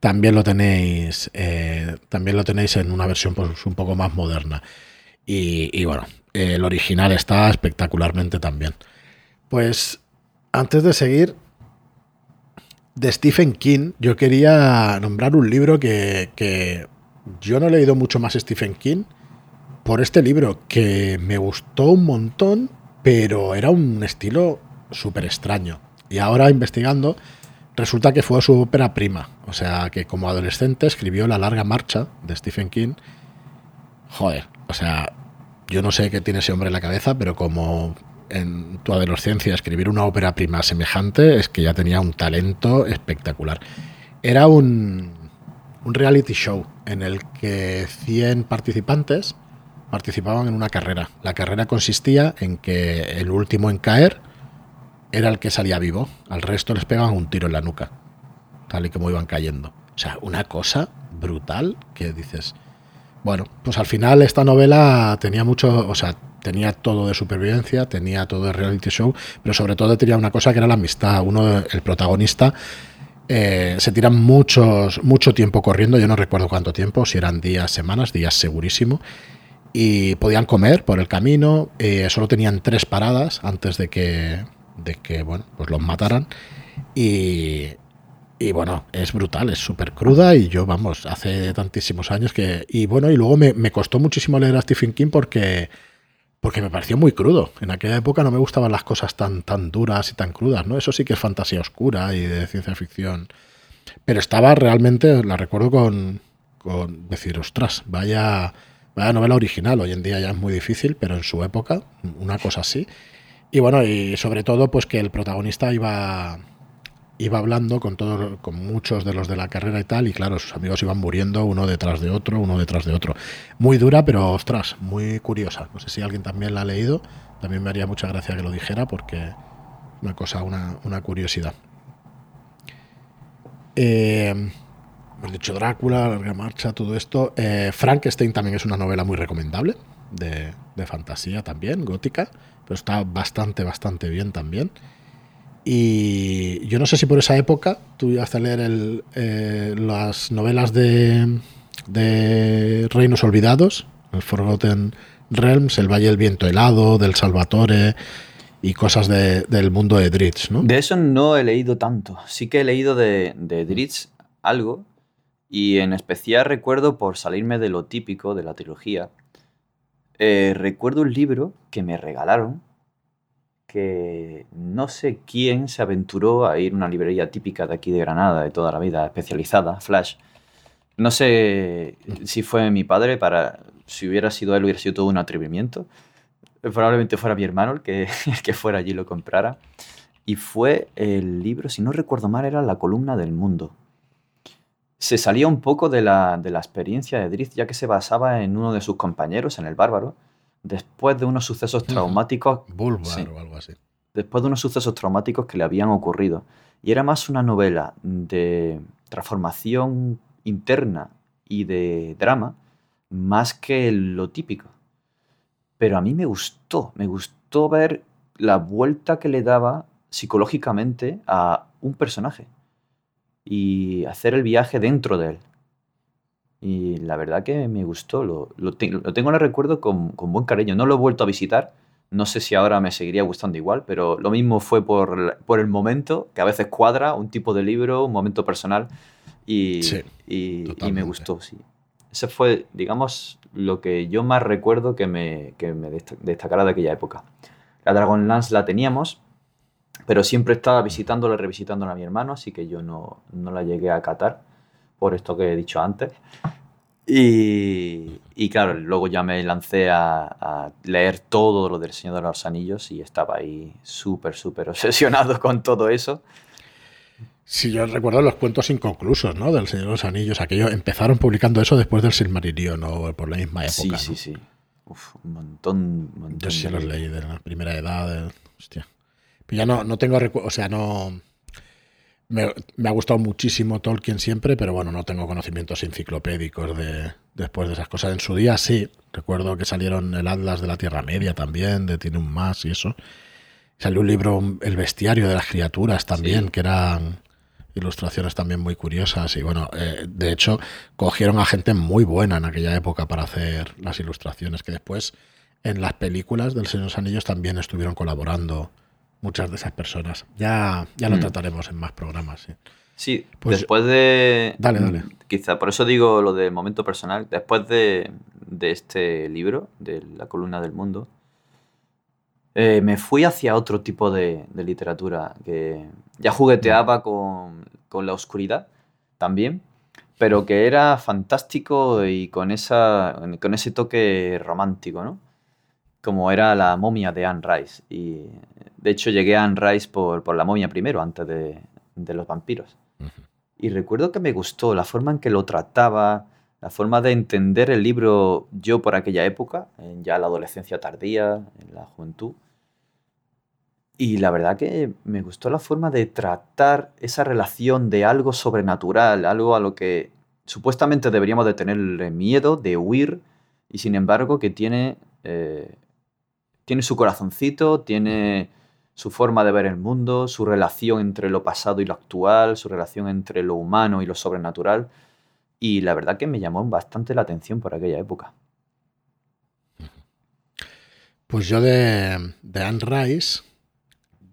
también lo tenéis, eh, también lo tenéis en una versión pues, un poco más moderna. Y, y bueno, el original está espectacularmente también. Pues antes de seguir, de Stephen King, yo quería nombrar un libro que, yo no he leído mucho más Stephen King por este libro, que me gustó un montón, pero era un estilo súper extraño. Y ahora investigando, resulta que fue su ópera prima. O sea, que como adolescente escribió La larga marcha de Stephen King. Joder, o sea, yo no sé qué tiene ese hombre en la cabeza, pero como en tu adolescencia escribir una ópera prima semejante es que ya tenía un talento espectacular. Era un, un reality show en el que 100 participantes participaban en una carrera. La carrera consistía en que el último en caer era el que salía vivo, al resto les pegaban un tiro en la nuca, tal y como iban cayendo. O sea, una cosa brutal que dices, bueno, pues al final esta novela tenía mucho, o sea, tenía todo de supervivencia, tenía todo de reality show, pero sobre todo tenía una cosa que era la amistad. Uno, el protagonista, eh, se tiran muchos, mucho tiempo corriendo, yo no recuerdo cuánto tiempo, si eran días, semanas, días segurísimo, y podían comer por el camino, eh, solo tenían tres paradas antes de que, de que bueno, pues los mataran, y, y bueno, es brutal, es súper cruda y yo, vamos, hace tantísimos años que... Y bueno, y luego me, me, costó muchísimo leer a Stephen King porque porque me pareció muy crudo. En aquella época no me gustaban las cosas tan, tan duras y tan crudas, ¿no? Eso sí que es fantasía oscura y de ciencia ficción. Pero estaba realmente, la recuerdo con, con decir, ostras, vaya, vaya novela original. Hoy en día ya es muy difícil, pero en su época, una cosa así. Y bueno, y sobre todo, pues que el protagonista iba iba hablando con, todo, con muchos de los de la carrera y tal, y claro, sus amigos iban muriendo uno detrás de otro, uno detrás de otro. Muy dura, pero ostras, muy curiosa. No sé si alguien también la ha leído, también me haría mucha gracia que lo dijera porque una cosa, una, curiosidad. Eh, hemos dicho Drácula, Larga Marcha, todo esto. Eh, Frankenstein también es una novela muy recomendable, de, de, fantasía también, gótica, pero está bastante, bastante bien también. Y yo no sé si por esa época tú ibas a leer el, eh, las novelas de, de Reinos Olvidados, el Forgotten Realms, El Valle del Viento Helado, del Salvatore y cosas de, del mundo de Dritz, ¿no? De eso no he leído tanto. Sí que he leído de, de Dritz algo, y en especial recuerdo, por salirme de lo típico de la trilogía, eh, recuerdo un libro que me regalaron que no sé quién se aventuró a ir a una librería típica de aquí de Granada, de toda la vida, especializada, Flash. No sé si fue mi padre, para si hubiera sido él hubiera sido todo un atrevimiento. Probablemente fuera mi hermano el que, que fuera allí lo comprara. Y fue el libro, si no recuerdo mal, era La columna del mundo. Se salía un poco de la, de la experiencia de Drift, ya que se basaba en uno de sus compañeros, en el bárbaro, después de unos sucesos traumáticos. sí, o algo así. Después de unos sucesos traumáticos que le habían ocurrido. Y era más una novela de transformación interna y de drama, más que lo típico. Pero a mí me gustó, me gustó ver la vuelta que le daba psicológicamente a un personaje y hacer el viaje dentro de él. Y la verdad que me gustó, lo, lo, lo tengo en el recuerdo con, con, buen cariño. No lo he vuelto a visitar, no sé si ahora me seguiría gustando igual, pero lo mismo fue por, por el momento, que a veces cuadra un tipo de libro, un momento personal, y, y, y, me gustó, sí. Ese fue, digamos, lo que yo más recuerdo que me, que me destacara de aquella época. La Dragonlance la teníamos, pero siempre estaba visitándola, revisitándola a mi hermano, así que yo no, no la llegué a catar por esto que he dicho antes. Y, y claro, luego ya me lancé a, a, leer todo lo del Señor de los Anillos y estaba ahí súper, súper obsesionado con todo eso. Sí, yo recuerdo los cuentos inconclusos, ¿no? Del Señor de los Anillos. Aquello, empezaron publicando eso después del Silmarillion o por la misma época. Sí, ¿no? sí, sí. Uf, un montón, un montón Yo sí los leí de la primera edad. De... Hostia. Pero ya no, no tengo o sea, no me, me, ha gustado muchísimo Tolkien siempre, pero bueno, no tengo conocimientos enciclopédicos de después de esas cosas. En su día sí, recuerdo que salieron el Atlas de la Tierra Media también, de Tiene un Más y eso. Salió un libro, El Bestiario de las Criaturas también, sí. que eran ilustraciones también muy curiosas y bueno, eh, de hecho cogieron a gente muy buena en aquella época para hacer las ilustraciones que después en las películas del Señor de los Anillos también estuvieron colaborando muchas de esas personas. Ya, ya lo mm. trataremos en más programas. Sí, sí pues, después de... Dale, dale. Quizá, por eso digo lo de momento personal, después de, de este libro, de La columna del mundo, eh, me fui hacia otro tipo de, de, literatura, que ya jugueteaba con, con la oscuridad también, pero que era fantástico y con, esa, con ese toque romántico, ¿no? Como era la momia de Anne Rice. Y de hecho, llegué a Anne Rice por, por la momia primero, antes de, de los vampiros. Uh -huh. Y recuerdo que me gustó la forma en que lo trataba, la forma de entender el libro yo por aquella época, en ya la adolescencia tardía, en la juventud. Y la verdad que me gustó la forma de tratar esa relación de algo sobrenatural, algo a lo que supuestamente deberíamos de tenerle miedo, de huir, y sin embargo que tiene, eh, tiene su corazoncito, tiene su forma de ver el mundo, su relación entre lo pasado y lo actual, su relación entre lo humano y lo sobrenatural. Y la verdad que me llamó bastante la atención por aquella época. Pues yo de, de Anne Rice,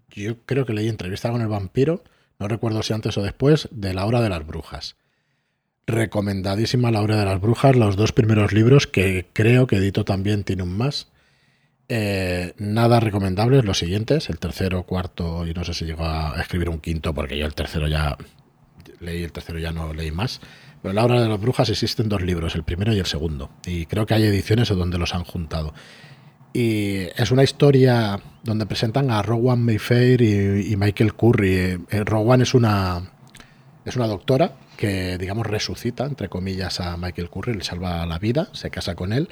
yo creo que leí entrevista con el vampiro, no recuerdo si antes o después, de La Hora de las Brujas. Recomendadísima La Hora de las Brujas, los dos primeros libros que creo que edito también tiene un más. Eh, nada recomendables los siguientes, el tercero, cuarto y no sé si llegó a escribir un quinto porque yo el tercero ya leí, el tercero ya no leí más. Pero en La Hora de las Brujas existen dos libros, el primero y el segundo. Y creo que hay ediciones donde los han juntado. Y es una historia donde presentan a Rowan Mayfair y, y Michael Curry. Eh, Rowan es una, es una doctora que, digamos, resucita, entre comillas, a Michael Curry, le salva la vida, se casa con él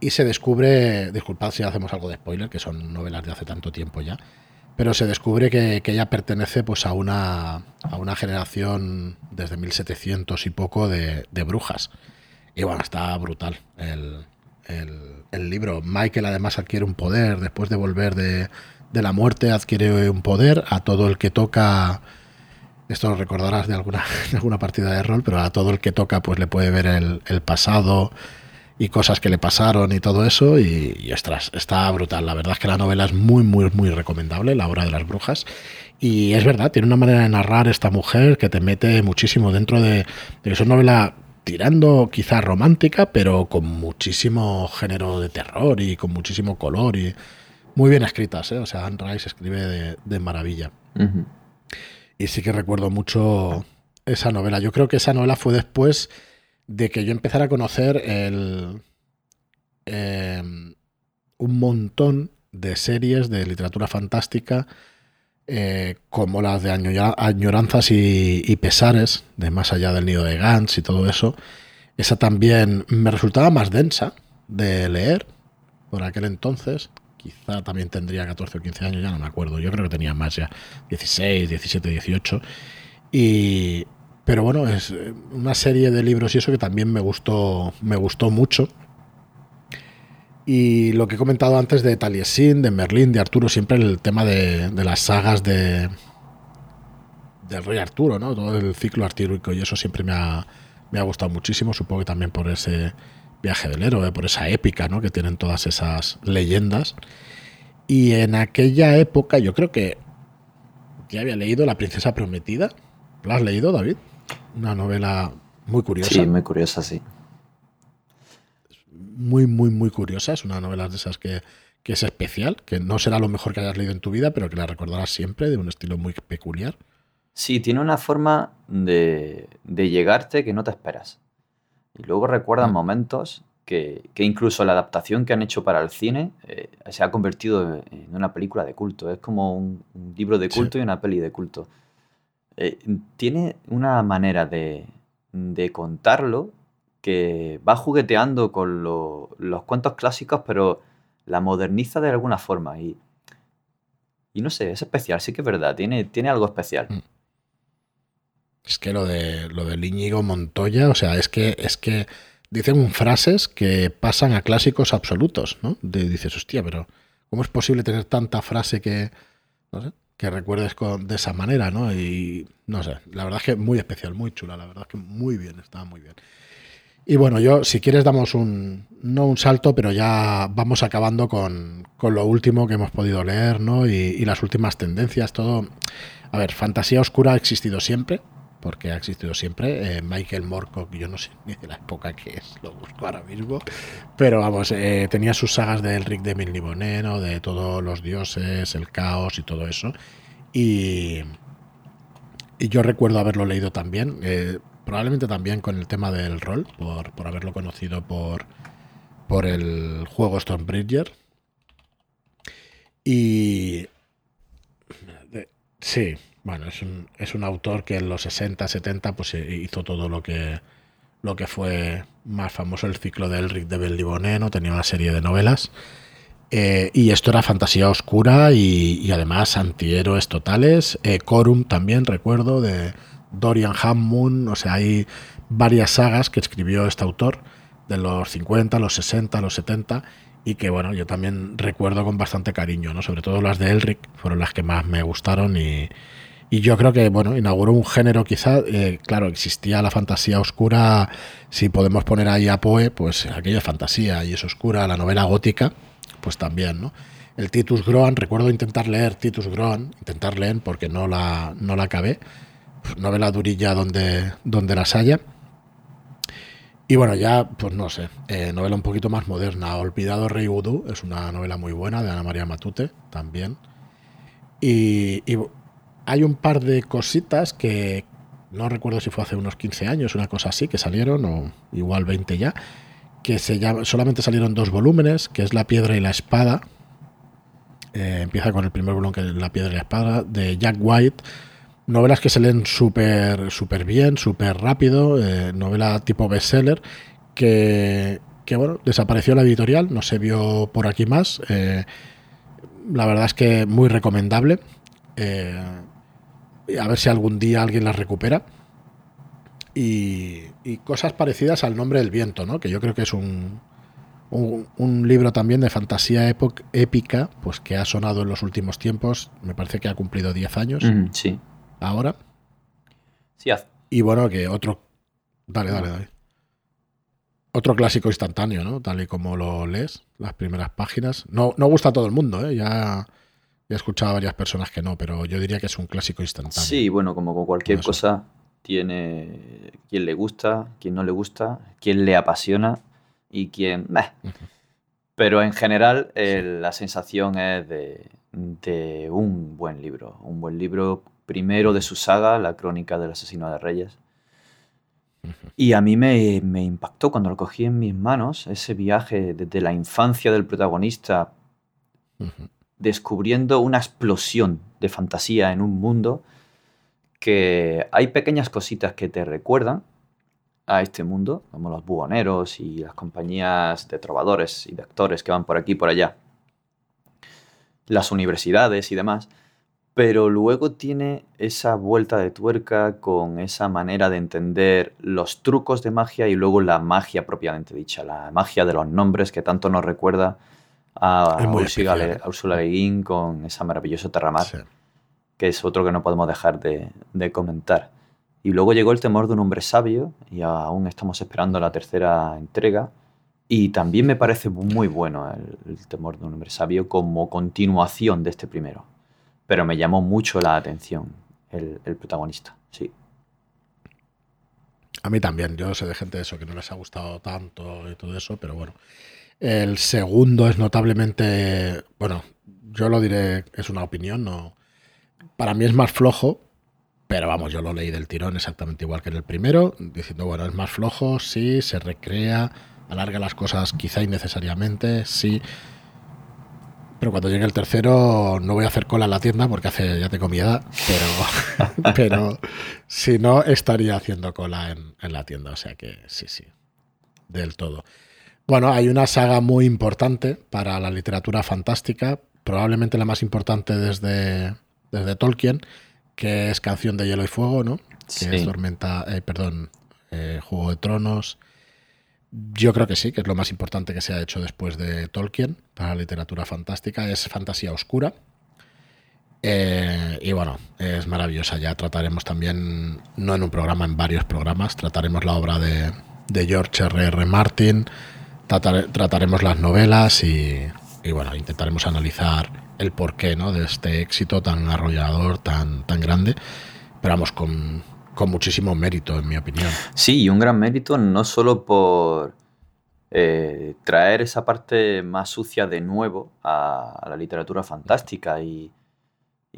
y se descubre, disculpad si hacemos algo de spoiler, que son novelas de hace tanto tiempo ya, pero se descubre que, ella pertenece pues a una, a una generación desde 1700 y poco de, brujas. Y bueno, está brutal el, el, libro. Michael además adquiere un poder, después de volver de, de, la muerte adquiere un poder a todo el que toca... Esto lo recordarás de alguna, de alguna partida de rol, pero a todo el que toca pues le puede ver el, el pasado, y cosas que le pasaron y todo eso. Y, y está brutal. La verdad es que la novela es muy, muy, muy recomendable, La Hora de las Brujas. Y es verdad, tiene una manera de narrar esta mujer que te mete muchísimo dentro de, de es una novela tirando quizá romántica, pero con muchísimo género de terror y con muchísimo color y muy bien escritas, ¿eh? O sea, Anne Rice escribe de, maravilla. Y sí que recuerdo mucho esa novela. Yo creo que esa novela fue después de que yo empezara a conocer el, em, un montón de series de literatura fantástica eh, como las de Añoranzas y, Pesares, de Más allá del nido de Gans y todo eso. Esa también me resultaba más densa de leer por aquel entonces. Quizá también tendría 14 o 15 años, ya no me acuerdo. Yo creo que tenía más ya, 16, 17, 18. Y, pero bueno, es eh, una serie de libros y eso que también me gustó, me gustó mucho. Y lo que he comentado antes de Taliesin, de Merlín, de Arturo, siempre el tema de, las sagas de del rey Arturo, ¿no? Todo el ciclo artírico y eso siempre me ha, me ha gustado muchísimo. Supongo que también por ese viaje del héroe, por esa épica, ¿no? Que tienen todas esas leyendas. Y en aquella época, yo creo que ya había leído La Princesa Prometida. ¿Lo has leído, David? Una novela muy curiosa. Sí, muy curiosa, sí. Muy, muy, muy curiosa. Es una novela de esas que, es especial, que no será lo mejor que hayas leído en tu vida, pero que la recordarás siempre, de un estilo muy peculiar. Sí, tiene una forma de, llegarte que no te esperas. Y luego recuerdan mm. momentos que, incluso la adaptación que han hecho para el cine eh, se ha convertido en una película de culto. Es como un, libro de culto y una peli de culto. Eh, tiene una manera de, contarlo que va jugueteando con los cuentos clásicos, pero la moderniza de alguna forma. Y, y no sé, es especial, sí que es verdad, tiene, tiene algo especial. Mm. Es que lo de lo del Íñigo Montoya, o sea, es que es que dicen frases que pasan a clásicos absolutos, ¿no? De, dices, hostia, pero ¿cómo es posible tener tanta frase que no sé, que recuerdes con, de esa manera, ¿no? Y no sé, la verdad es que muy especial, muy chula, la verdad es que muy bien, estaba muy bien. Y bueno, yo, si quieres, damos un, no un salto, pero ya vamos acabando con, con lo último que hemos podido leer, ¿no? Y, las últimas tendencias, todo. A ver, fantasía oscura ha existido siempre, porque ha existido siempre. Eh, Michael Moorcock, yo no sé ni de la época que es, lo busco ahora mismo. Pero vamos, eh, tenía sus sagas de Elric de Milniboneno, de todos los dioses, el caos y todo eso. Y, y yo recuerdo haberlo leído también, eh, probablemente también con el tema del rol, por, por haberlo conocido por, por el juego Stormbridger. Y. sí, bueno, es un, es un autor que en los 60, 70 pues eh, hizo todo lo que lo que fue más famoso el ciclo de Elric de Belliboneno, tenía una serie de novelas. Eh, y esto era fantasía oscura y, además antihéroes totales. Eh, Corum también, recuerdo, de Dorian Hammond. O sea, hay varias sagas que escribió este autor de los 50, los 60, los 70 y que bueno, yo también recuerdo con bastante cariño, ¿no? Sobre todo las de Elric fueron las que más me gustaron y, y yo creo que, bueno, inauguró un género quizá, eh, claro, existía la fantasía oscura, si podemos poner ahí a Poe, pues aquella fantasía y es oscura, la novela gótica, pues también, ¿no? El Titus Groan, recuerdo intentar leer Titus Groan, intentar leer porque no la, no la acabé, pues novela durilla donde, donde las haya. Y bueno, ya, pues no sé, eh, novela un poquito más moderna. Olvidado Rey Voodoo es una novela muy buena de Ana María Matute también. Y hay un par de cositas que no recuerdo si fue hace unos 15 años, una cosa así, que salieron, o igual 20 ya, que se llama, solamente salieron dos volúmenes, que es La piedra y la espada. Eh, empieza con el primer volumen, que es La piedra y la espada, de Jack White. Novelas que se leen súper super bien, súper rápido, eh, novela tipo bestseller, que, que bueno, desapareció la editorial, no se vio por aquí más. Eh, la verdad es que muy recomendable. Eh, a ver si algún día alguien las recupera. Y, cosas parecidas al nombre del viento, ¿no? Que yo creo que es un, un, libro también de fantasía épica, pues que ha sonado en los últimos tiempos. Me parece que ha cumplido 10 años. sí. Ahora. Sí, Y bueno, que otro. Dale, dale, dale. Otro clásico instantáneo, ¿no? Tal y como lo lees, las primeras páginas. No, no gusta a todo el mundo, ¿eh? Ya, he escuchado a varias personas que no, pero yo diría que es un clásico instantáneo. Sí, bueno, como con cualquier cosa, tiene quien le gusta, quien no le gusta, quien le apasiona y quien... Pero en general la sensación es de, de, un buen libro. Un buen libro primero de su saga, La crónica del asesino de reyes. Y a mí me, impactó cuando lo cogí en mis manos, ese viaje desde la infancia del protagonista, descubriendo una explosión de fantasía en un mundo que hay pequeñas cositas que te recuerdan a este mundo, como los buhoneros y las compañías de trovadores y de actores que van por aquí y por allá, las universidades y demás pero luego tiene esa vuelta de tuerca con esa manera de entender los trucos de magia y luego la magia propiamente dicha, la magia de los nombres que tanto nos recuerda a, Ursula Le Guin con esa maravillosa Terramar, que es otro que no podemos dejar de, comentar. Y luego llegó el temor de un hombre sabio y aún estamos esperando la tercera entrega. Y también me parece muy bueno el temor de un hombre sabio como continuación de este primero pero me llamó mucho la atención el, protagonista, sí. A mí también, yo sé de gente de eso que no les ha gustado tanto y todo eso, pero bueno. El segundo es notablemente, bueno, yo lo diré, es una opinión, no. Para mí es más flojo, pero vamos, yo lo leí del tirón exactamente igual que en el primero, diciendo, bueno, es más flojo, sí, se recrea, alarga las cosas quizá innecesariamente, sí, pero cuando llegue el tercero no voy a hacer cola en la tienda porque hace ya tengo mi edad, pero, pero si no estaría haciendo cola en, la tienda, o sea que sí, sí, del todo. Bueno, hay una saga muy importante para la literatura fantástica, probablemente la más importante desde, desde Tolkien, que es Canción de Hielo y Fuego, ¿no? Que es Tormenta, eh, perdón, eh, Juego de Tronos, yo creo que sí, que es lo más importante que se ha hecho después de Tolkien para la literatura fantástica. Es fantasía oscura. Eh, y bueno, es maravillosa. Ya trataremos también, no en un programa, en varios programas, trataremos la obra de, George R.R. R. Martin, trataremos las novelas y, bueno, intentaremos analizar el porqué ¿no? de este éxito tan arrollador, tan, tan grande. Pero vamos, con, con muchísimo mérito, en mi opinión. Sí, y un gran mérito no solo por eh, traer esa parte más sucia de nuevo a, la literatura fantástica y,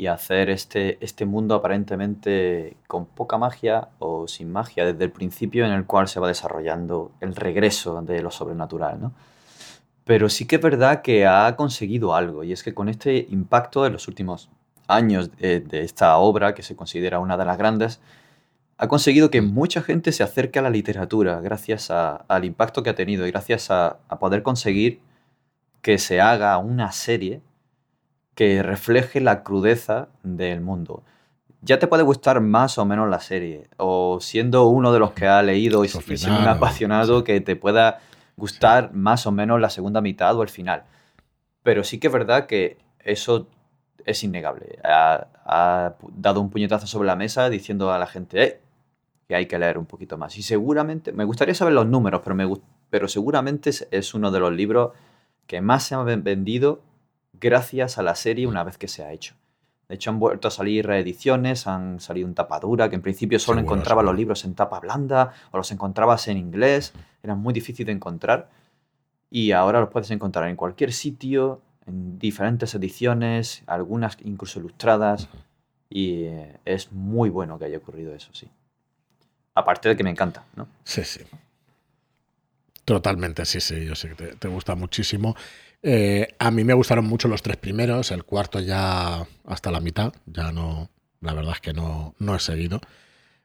hacer este, este mundo aparentemente con poca magia o sin magia desde el principio en el cual se va desarrollando el regreso de lo sobrenatural, ¿no? Pero sí que es verdad que ha conseguido algo y es que con este impacto de los últimos años de esta obra, que se considera una de las grandes, ha conseguido que mucha gente se acerque a la literatura gracias al impacto que ha tenido y gracias a, poder conseguir que se haga una serie que refleje la crudeza del mundo. Ya te puede gustar más o menos la serie, o siendo uno de los que ha leído y, siendo un apasionado, que te pueda gustar más o menos la segunda mitad o el final. Pero sí que es verdad que eso es innegable. Ha, ha, dado un puñetazo sobre la mesa diciendo a la gente, eh, que hay que leer un poquito más. Y seguramente, me gustaría saber los números, pero, me, pero seguramente es, uno de los libros que más se han vendido gracias a la serie una vez que se ha hecho. De hecho, han vuelto a salir reediciones, han salido en tapadura, que en principio solo encontraba los libros en tapa blanda o los encontrabas en inglés, eran muy difícil de encontrar. Y ahora los puedes encontrar en cualquier sitio, en diferentes ediciones, algunas incluso ilustradas. Y eh, es muy bueno que haya ocurrido eso, sí. Aparte de que me encanta, ¿no? Sí, sí. Totalmente, sí, sí. Yo sé que te, gusta muchísimo. Eh, a mí me gustaron mucho los tres primeros, el cuarto ya hasta la mitad, ya no, la verdad es que no, no he seguido.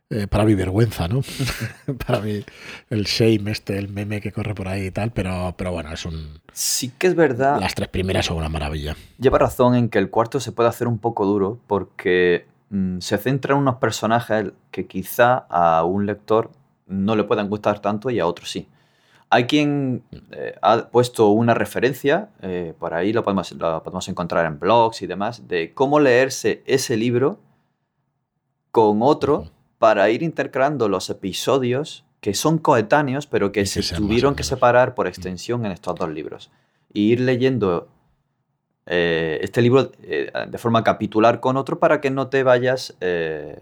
eh, para mi vergüenza, ¿no? para mí, el shame este, el meme que corre por ahí y tal, pero, pero bueno, es un... Sí que es verdad. Las tres primeras son una maravilla. Lleva razón en que el cuarto se puede hacer un poco duro porque mm, se centra en unos personajes que quizá a un lector no le puedan gustar tanto y a otros sí. Hay quien eh, ha puesto una referencia, eh, por ahí lo podemos, lo podemos encontrar en blogs y demás, de cómo leerse ese libro con otro para ir intercalando los episodios que son coetáneos, pero que, se tuvieron que separar por extensión en estos dos libros. Y ir leyendo eh, este libro eh, de forma capitular con otro para que no te vayas, eh,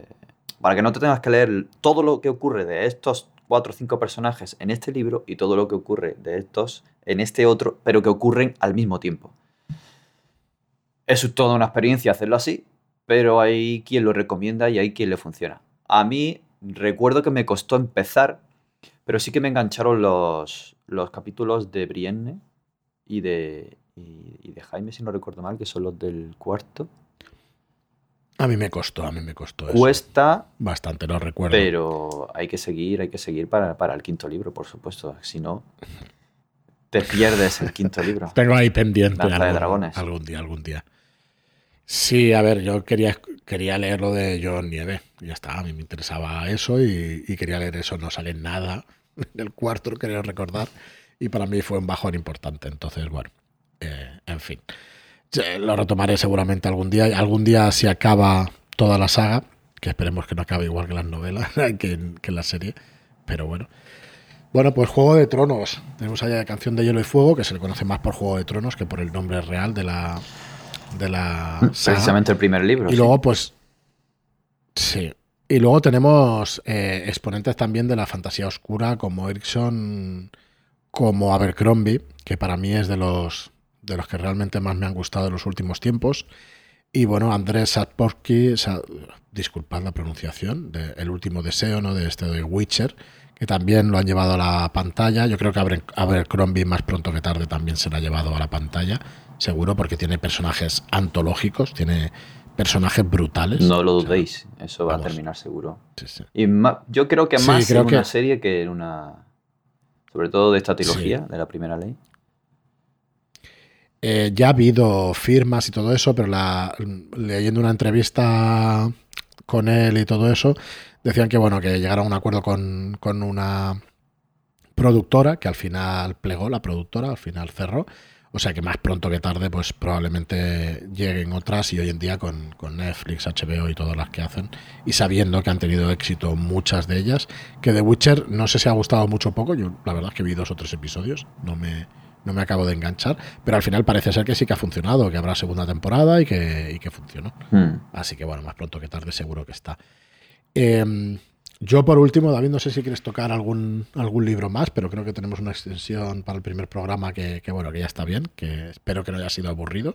para que no te tengas que leer todo lo que ocurre de estos cuatro o cinco personajes en este libro y todo lo que ocurre de estos en este otro, pero que ocurren al mismo tiempo. Es toda una experiencia hacerlo así, pero hay quien lo recomienda y hay quien le funciona. A mí recuerdo que me costó empezar, pero sí que me engancharon los, los capítulos de Brienne y de, y, de Jaime, si no recuerdo mal, que son los del cuarto. A mí me costó, a mí me costó. Cuesta. Bastante, lo recuerdo. Pero hay que seguir, hay que seguir para, para el quinto libro, por supuesto. Si no, te pierdes el quinto libro. Tengo ahí pendiente. de dragones. Algún día, algún día. Sí, a ver, yo quería, quería leer lo de John Nieve. Ya está, a mí me interesaba eso y, quería leer eso. No sale nada en el cuarto, quería recordar. Y para mí fue un bajón importante. Entonces, bueno, eh, en fin. Lo retomaré seguramente algún día. Algún día si acaba toda la saga, que esperemos que no acabe igual que las novelas, que, que la serie. Pero bueno. Bueno, pues Juego de Tronos. Tenemos allá la canción de Hielo y Fuego, que se le conoce más por Juego de Tronos que por el nombre real de la, de la. Precisamente el primer libro. Y luego, pues. Sí. Y luego tenemos eh, exponentes también de la fantasía oscura, como Erickson, como Abercrombie, que para mí es de los, de los que realmente más me han gustado en los últimos tiempos. Y bueno, Andrés Satporsky, disculpad la pronunciación, de El último deseo, ¿no? De este de Witcher, que también lo han llevado a la pantalla. Yo creo que Abercrombie más pronto que tarde también se lo ha llevado a la pantalla seguro, porque tiene personajes antológicos, tiene personajes brutales. No lo dudéis, eso va a terminar seguro. Y yo creo que más en una serie que en una. Sobre todo de esta trilogía, de la primera ley. Eh, ya ha habido firmas y todo eso, pero la, leyendo una entrevista con él y todo eso, decían que bueno, que llegaron a un acuerdo con, con una productora, que al final plegó la productora, al final cerró, o sea que más pronto que tarde, pues probablemente lleguen otras y hoy en día con, Netflix, HBO y todas las que hacen, y sabiendo que han tenido éxito muchas de ellas, que The Witcher no sé si ha gustado mucho o poco, yo la verdad es que vi dos o tres episodios, no me, no me acabo de enganchar, pero al final parece ser que sí que ha funcionado, que habrá segunda temporada y que, y que funcionó. Hmm. Así que bueno, más pronto que tarde seguro que está. Eh, yo, por último, David, no sé si quieres tocar algún, algún libro más, pero creo que tenemos una extensión para el primer programa que, bueno, que ya está bien, que espero que no haya sido aburrido.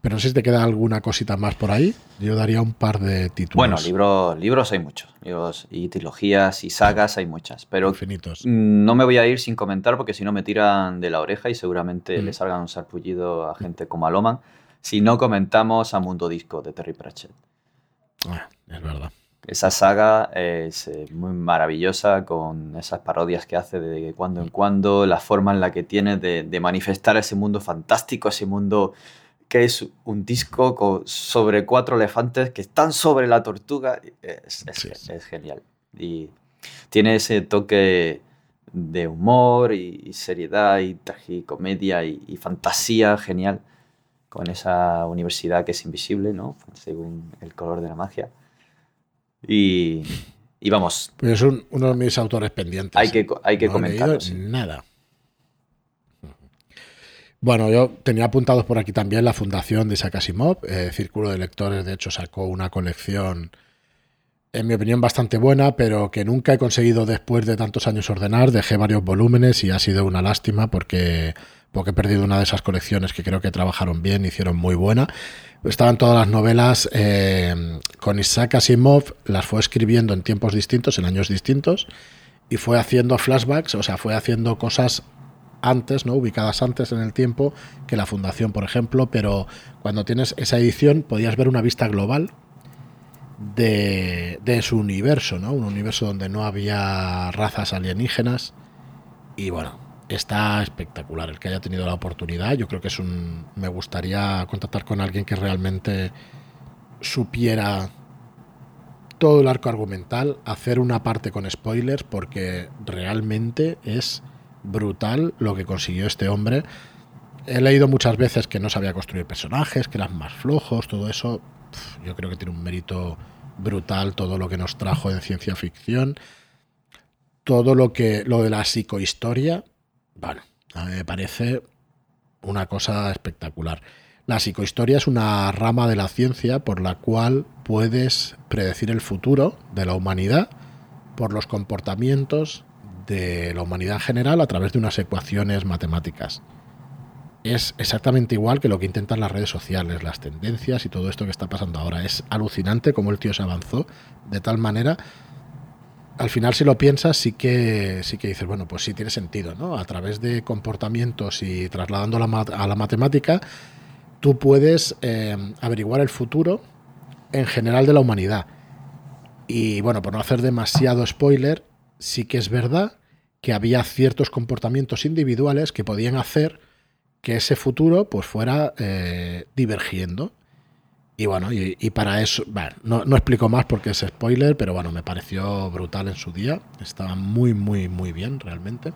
Pero no sé si te queda alguna cosita más por ahí. Yo daría un par de títulos. Bueno, libros, libros hay muchos. Libros y trilogías y sagas hay muchas. Pero Infinitos. no me voy a ir sin comentar porque si no me tiran de la oreja y seguramente mm. le salgan un sarpullido a gente como Aloman. Si no comentamos a Mundo Disco de Terry Pratchett. Ah, es verdad. Esa saga es eh, muy maravillosa con esas parodias que hace de cuando en cuando, la forma en la que tiene de, manifestar ese mundo fantástico, ese mundo que es un disco sobre cuatro elefantes que están sobre la tortuga. Es, genial. Y tiene ese toque de humor y, seriedad y tragicomedia y, y fantasía genial con esa universidad que es invisible, ¿no? Según el color de la magia. Y, vamos. Pues es uno de mis autores pendientes. Hay que, hay que Nada. Bueno, yo tenía apuntados por aquí también la fundación de Isaac Asimov. Eh, Círculo de Lectores, de hecho, sacó una colección, en mi opinión, bastante buena, pero que nunca he conseguido después de tantos años ordenar. Dejé varios volúmenes y ha sido una lástima porque, porque he perdido una de esas colecciones que creo que trabajaron bien, hicieron muy buena estaban todas las novelas eh, con Isaac Asimov, las fue escribiendo en tiempos distintos, en años distintos, y fue haciendo flashbacks, o sea, fue haciendo cosas antes, ¿no? ubicadas antes en el tiempo que la fundación, por ejemplo, pero cuando tienes esa edición podías ver una vista global de, de, su universo, ¿no? Un universo donde no había razas alienígenas. Y bueno, está espectacular el que haya tenido la oportunidad. Yo creo que es un. Me gustaría contactar con alguien que realmente supiera todo el arco argumental, hacer una parte con spoilers, porque realmente es brutal lo que consiguió este hombre. He leído muchas veces que no sabía construir personajes, que eran más flojos, todo eso. Yo creo que tiene un mérito brutal todo lo que nos trajo en ciencia ficción. Todo lo que. lo de la psicohistoria. Bueno, a mí me parece una cosa espectacular. La psicohistoria es una rama de la ciencia por la cual puedes predecir el futuro de la humanidad por los comportamientos de la humanidad en general a través de unas ecuaciones matemáticas. Es exactamente igual que lo que intentan las redes sociales, las tendencias y todo esto que está pasando ahora. Es alucinante cómo el tío se avanzó de tal manera. Al final, si lo piensas, sí que, sí que dices, bueno, pues sí tiene sentido, ¿no? A través de comportamientos y trasladando a la matemática, tú puedes eh, averiguar el futuro en general de la humanidad. Y bueno, por no hacer demasiado spoiler, sí que es verdad que había ciertos comportamientos individuales que podían hacer que ese futuro pues fuera eh, divergiendo. Y bueno, y, para eso, no, no, explico más porque es spoiler, pero bueno, me pareció brutal en su día. Estaba muy, muy, muy bien realmente.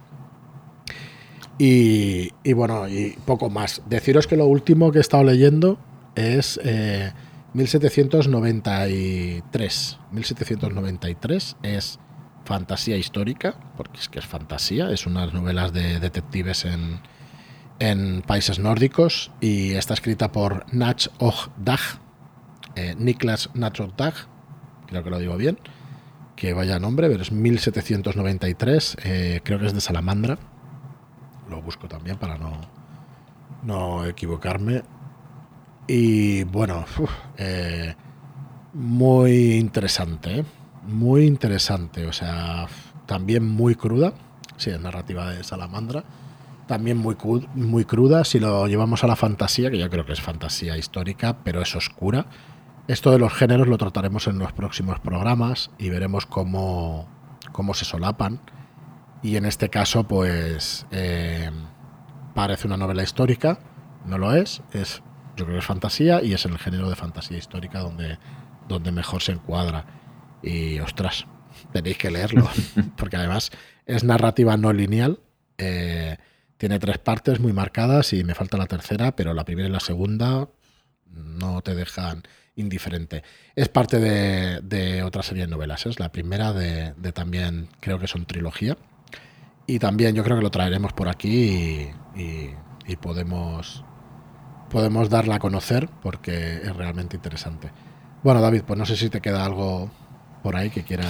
Y, y bueno, y poco más. Deciros que lo último que he estado leyendo es 1793. Eh, 1793 es fantasía histórica, porque es que es fantasía, es unas novelas de detectives en, en países nórdicos y está escrita por Nach Og Dag, eh, Niklas Nach Og Dag, creo que lo digo bien, que vaya nombre, pero es 1793, eh, creo que es de Salamandra, lo busco también para no, no equivocarme. Y bueno, eh, muy interesante, muy interesante, o sea, también muy cruda, sí, es narrativa de Salamandra, también muy, muy cruda, si lo llevamos a la fantasía, que yo creo que es fantasía histórica, pero es oscura. Esto de los géneros lo trataremos en los próximos programas y veremos cómo, cómo se solapan. Y en este caso, pues eh, parece una novela histórica, no lo es, es yo creo que es fantasía y es el género de fantasía histórica donde, donde mejor se encuadra. Y ostras, tenéis que leerlo, porque además es narrativa no lineal. Eh, tiene tres partes muy marcadas y me falta la tercera, pero la primera y la segunda no te dejan indiferente. Es parte de, otra serie de novelas. Es la primera de, también, creo que son trilogía. Y también yo creo que lo traeremos por aquí y, podemos, podemos darla a conocer porque es realmente interesante. Bueno, David, pues no sé si te queda algo por ahí que quieras.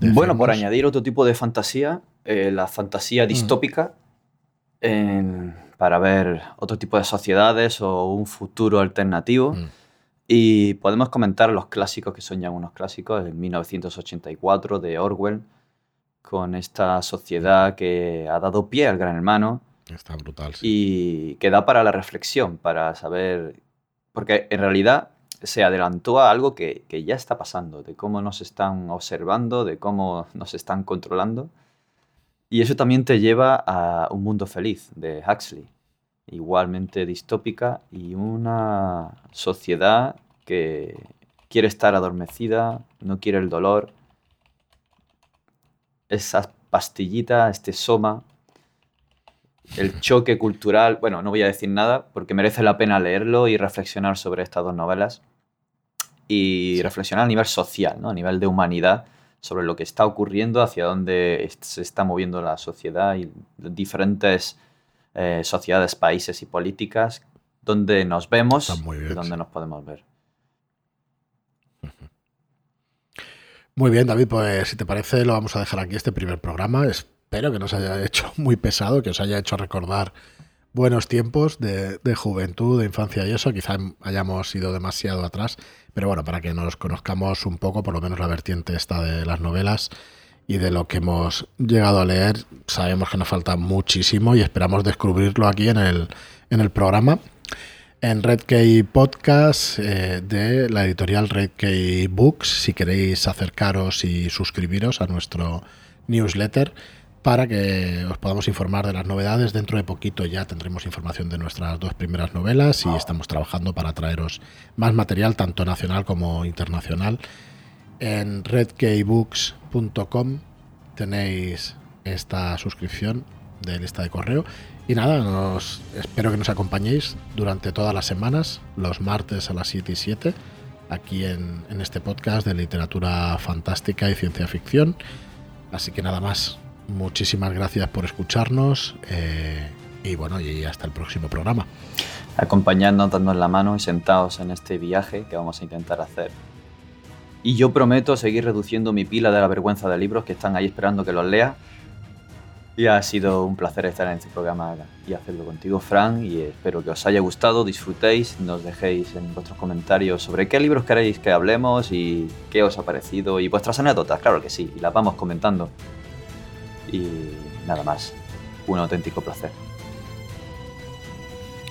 Bueno, por añadir otro tipo de fantasía, eh, la fantasía mm. distópica, para ver otro tipo de sociedades o un futuro alternativo. Mm. Y podemos comentar los clásicos que son ya unos clásicos, el 1984 de Orwell, con esta sociedad que ha dado pie al gran hermano. Está brutal. Y que da para la reflexión, para saber, porque en realidad se adelantó a algo que, que, ya está pasando, de cómo nos están observando, de cómo nos están controlando. Y eso también te lleva a Un Mundo Feliz de Huxley, igualmente distópica y una sociedad que quiere estar adormecida, no quiere el dolor, esa pastillita, este soma, el choque cultural. Bueno, no voy a decir nada porque merece la pena leerlo y reflexionar sobre estas dos novelas. Y reflexionar a nivel social, ¿no? a nivel de humanidad, sobre lo que está ocurriendo, hacia dónde se está moviendo la sociedad y diferentes eh, sociedades, países y políticas, donde nos vemos y donde nos podemos ver. Muy bien, David, pues si te parece lo vamos a dejar aquí este primer programa. Espero que nos haya hecho muy pesado, que os haya hecho recordar buenos tiempos de, juventud, de infancia y eso. Quizá hayamos ido demasiado atrás, pero bueno, para que nos conozcamos un poco, por lo menos la vertiente esta de las novelas y de lo que hemos llegado a leer, sabemos que nos falta muchísimo y esperamos descubrirlo aquí en el, en el programa. en Red Key Podcast eh, de la editorial Red Key Books, si queréis acercaros y suscribiros a nuestro newsletter para que os podamos informar de las novedades. Dentro de poquito ya tendremos información de nuestras dos primeras novelas y estamos trabajando para traeros más material, tanto nacional como internacional. En redkeybooks.com tenéis esta suscripción de lista de correo y nada, nos, espero que nos acompañéis durante todas las semanas, los martes a las 7 y 7, aquí en, este podcast de literatura fantástica y ciencia ficción. Así que nada más, muchísimas gracias por escucharnos eh, y bueno, y hasta el próximo programa. Acompañándonos, dándonos la mano y sentados en este viaje que vamos a intentar hacer. Y yo prometo seguir reduciendo mi pila de la vergüenza de libros que están ahí esperando que los lea y ha sido un placer estar en este programa y hacerlo contigo, Fran, y espero que os haya gustado, disfrutéis, nos dejéis en vuestros comentarios sobre qué libros queréis que hablemos y qué os ha parecido y vuestras anécdotas, claro que sí, y las vamos comentando. Y nada más, un auténtico placer.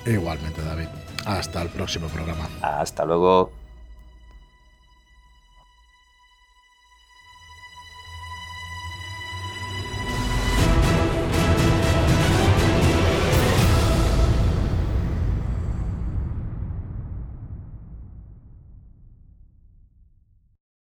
Igualmente, David. Hasta el próximo programa. Hasta luego.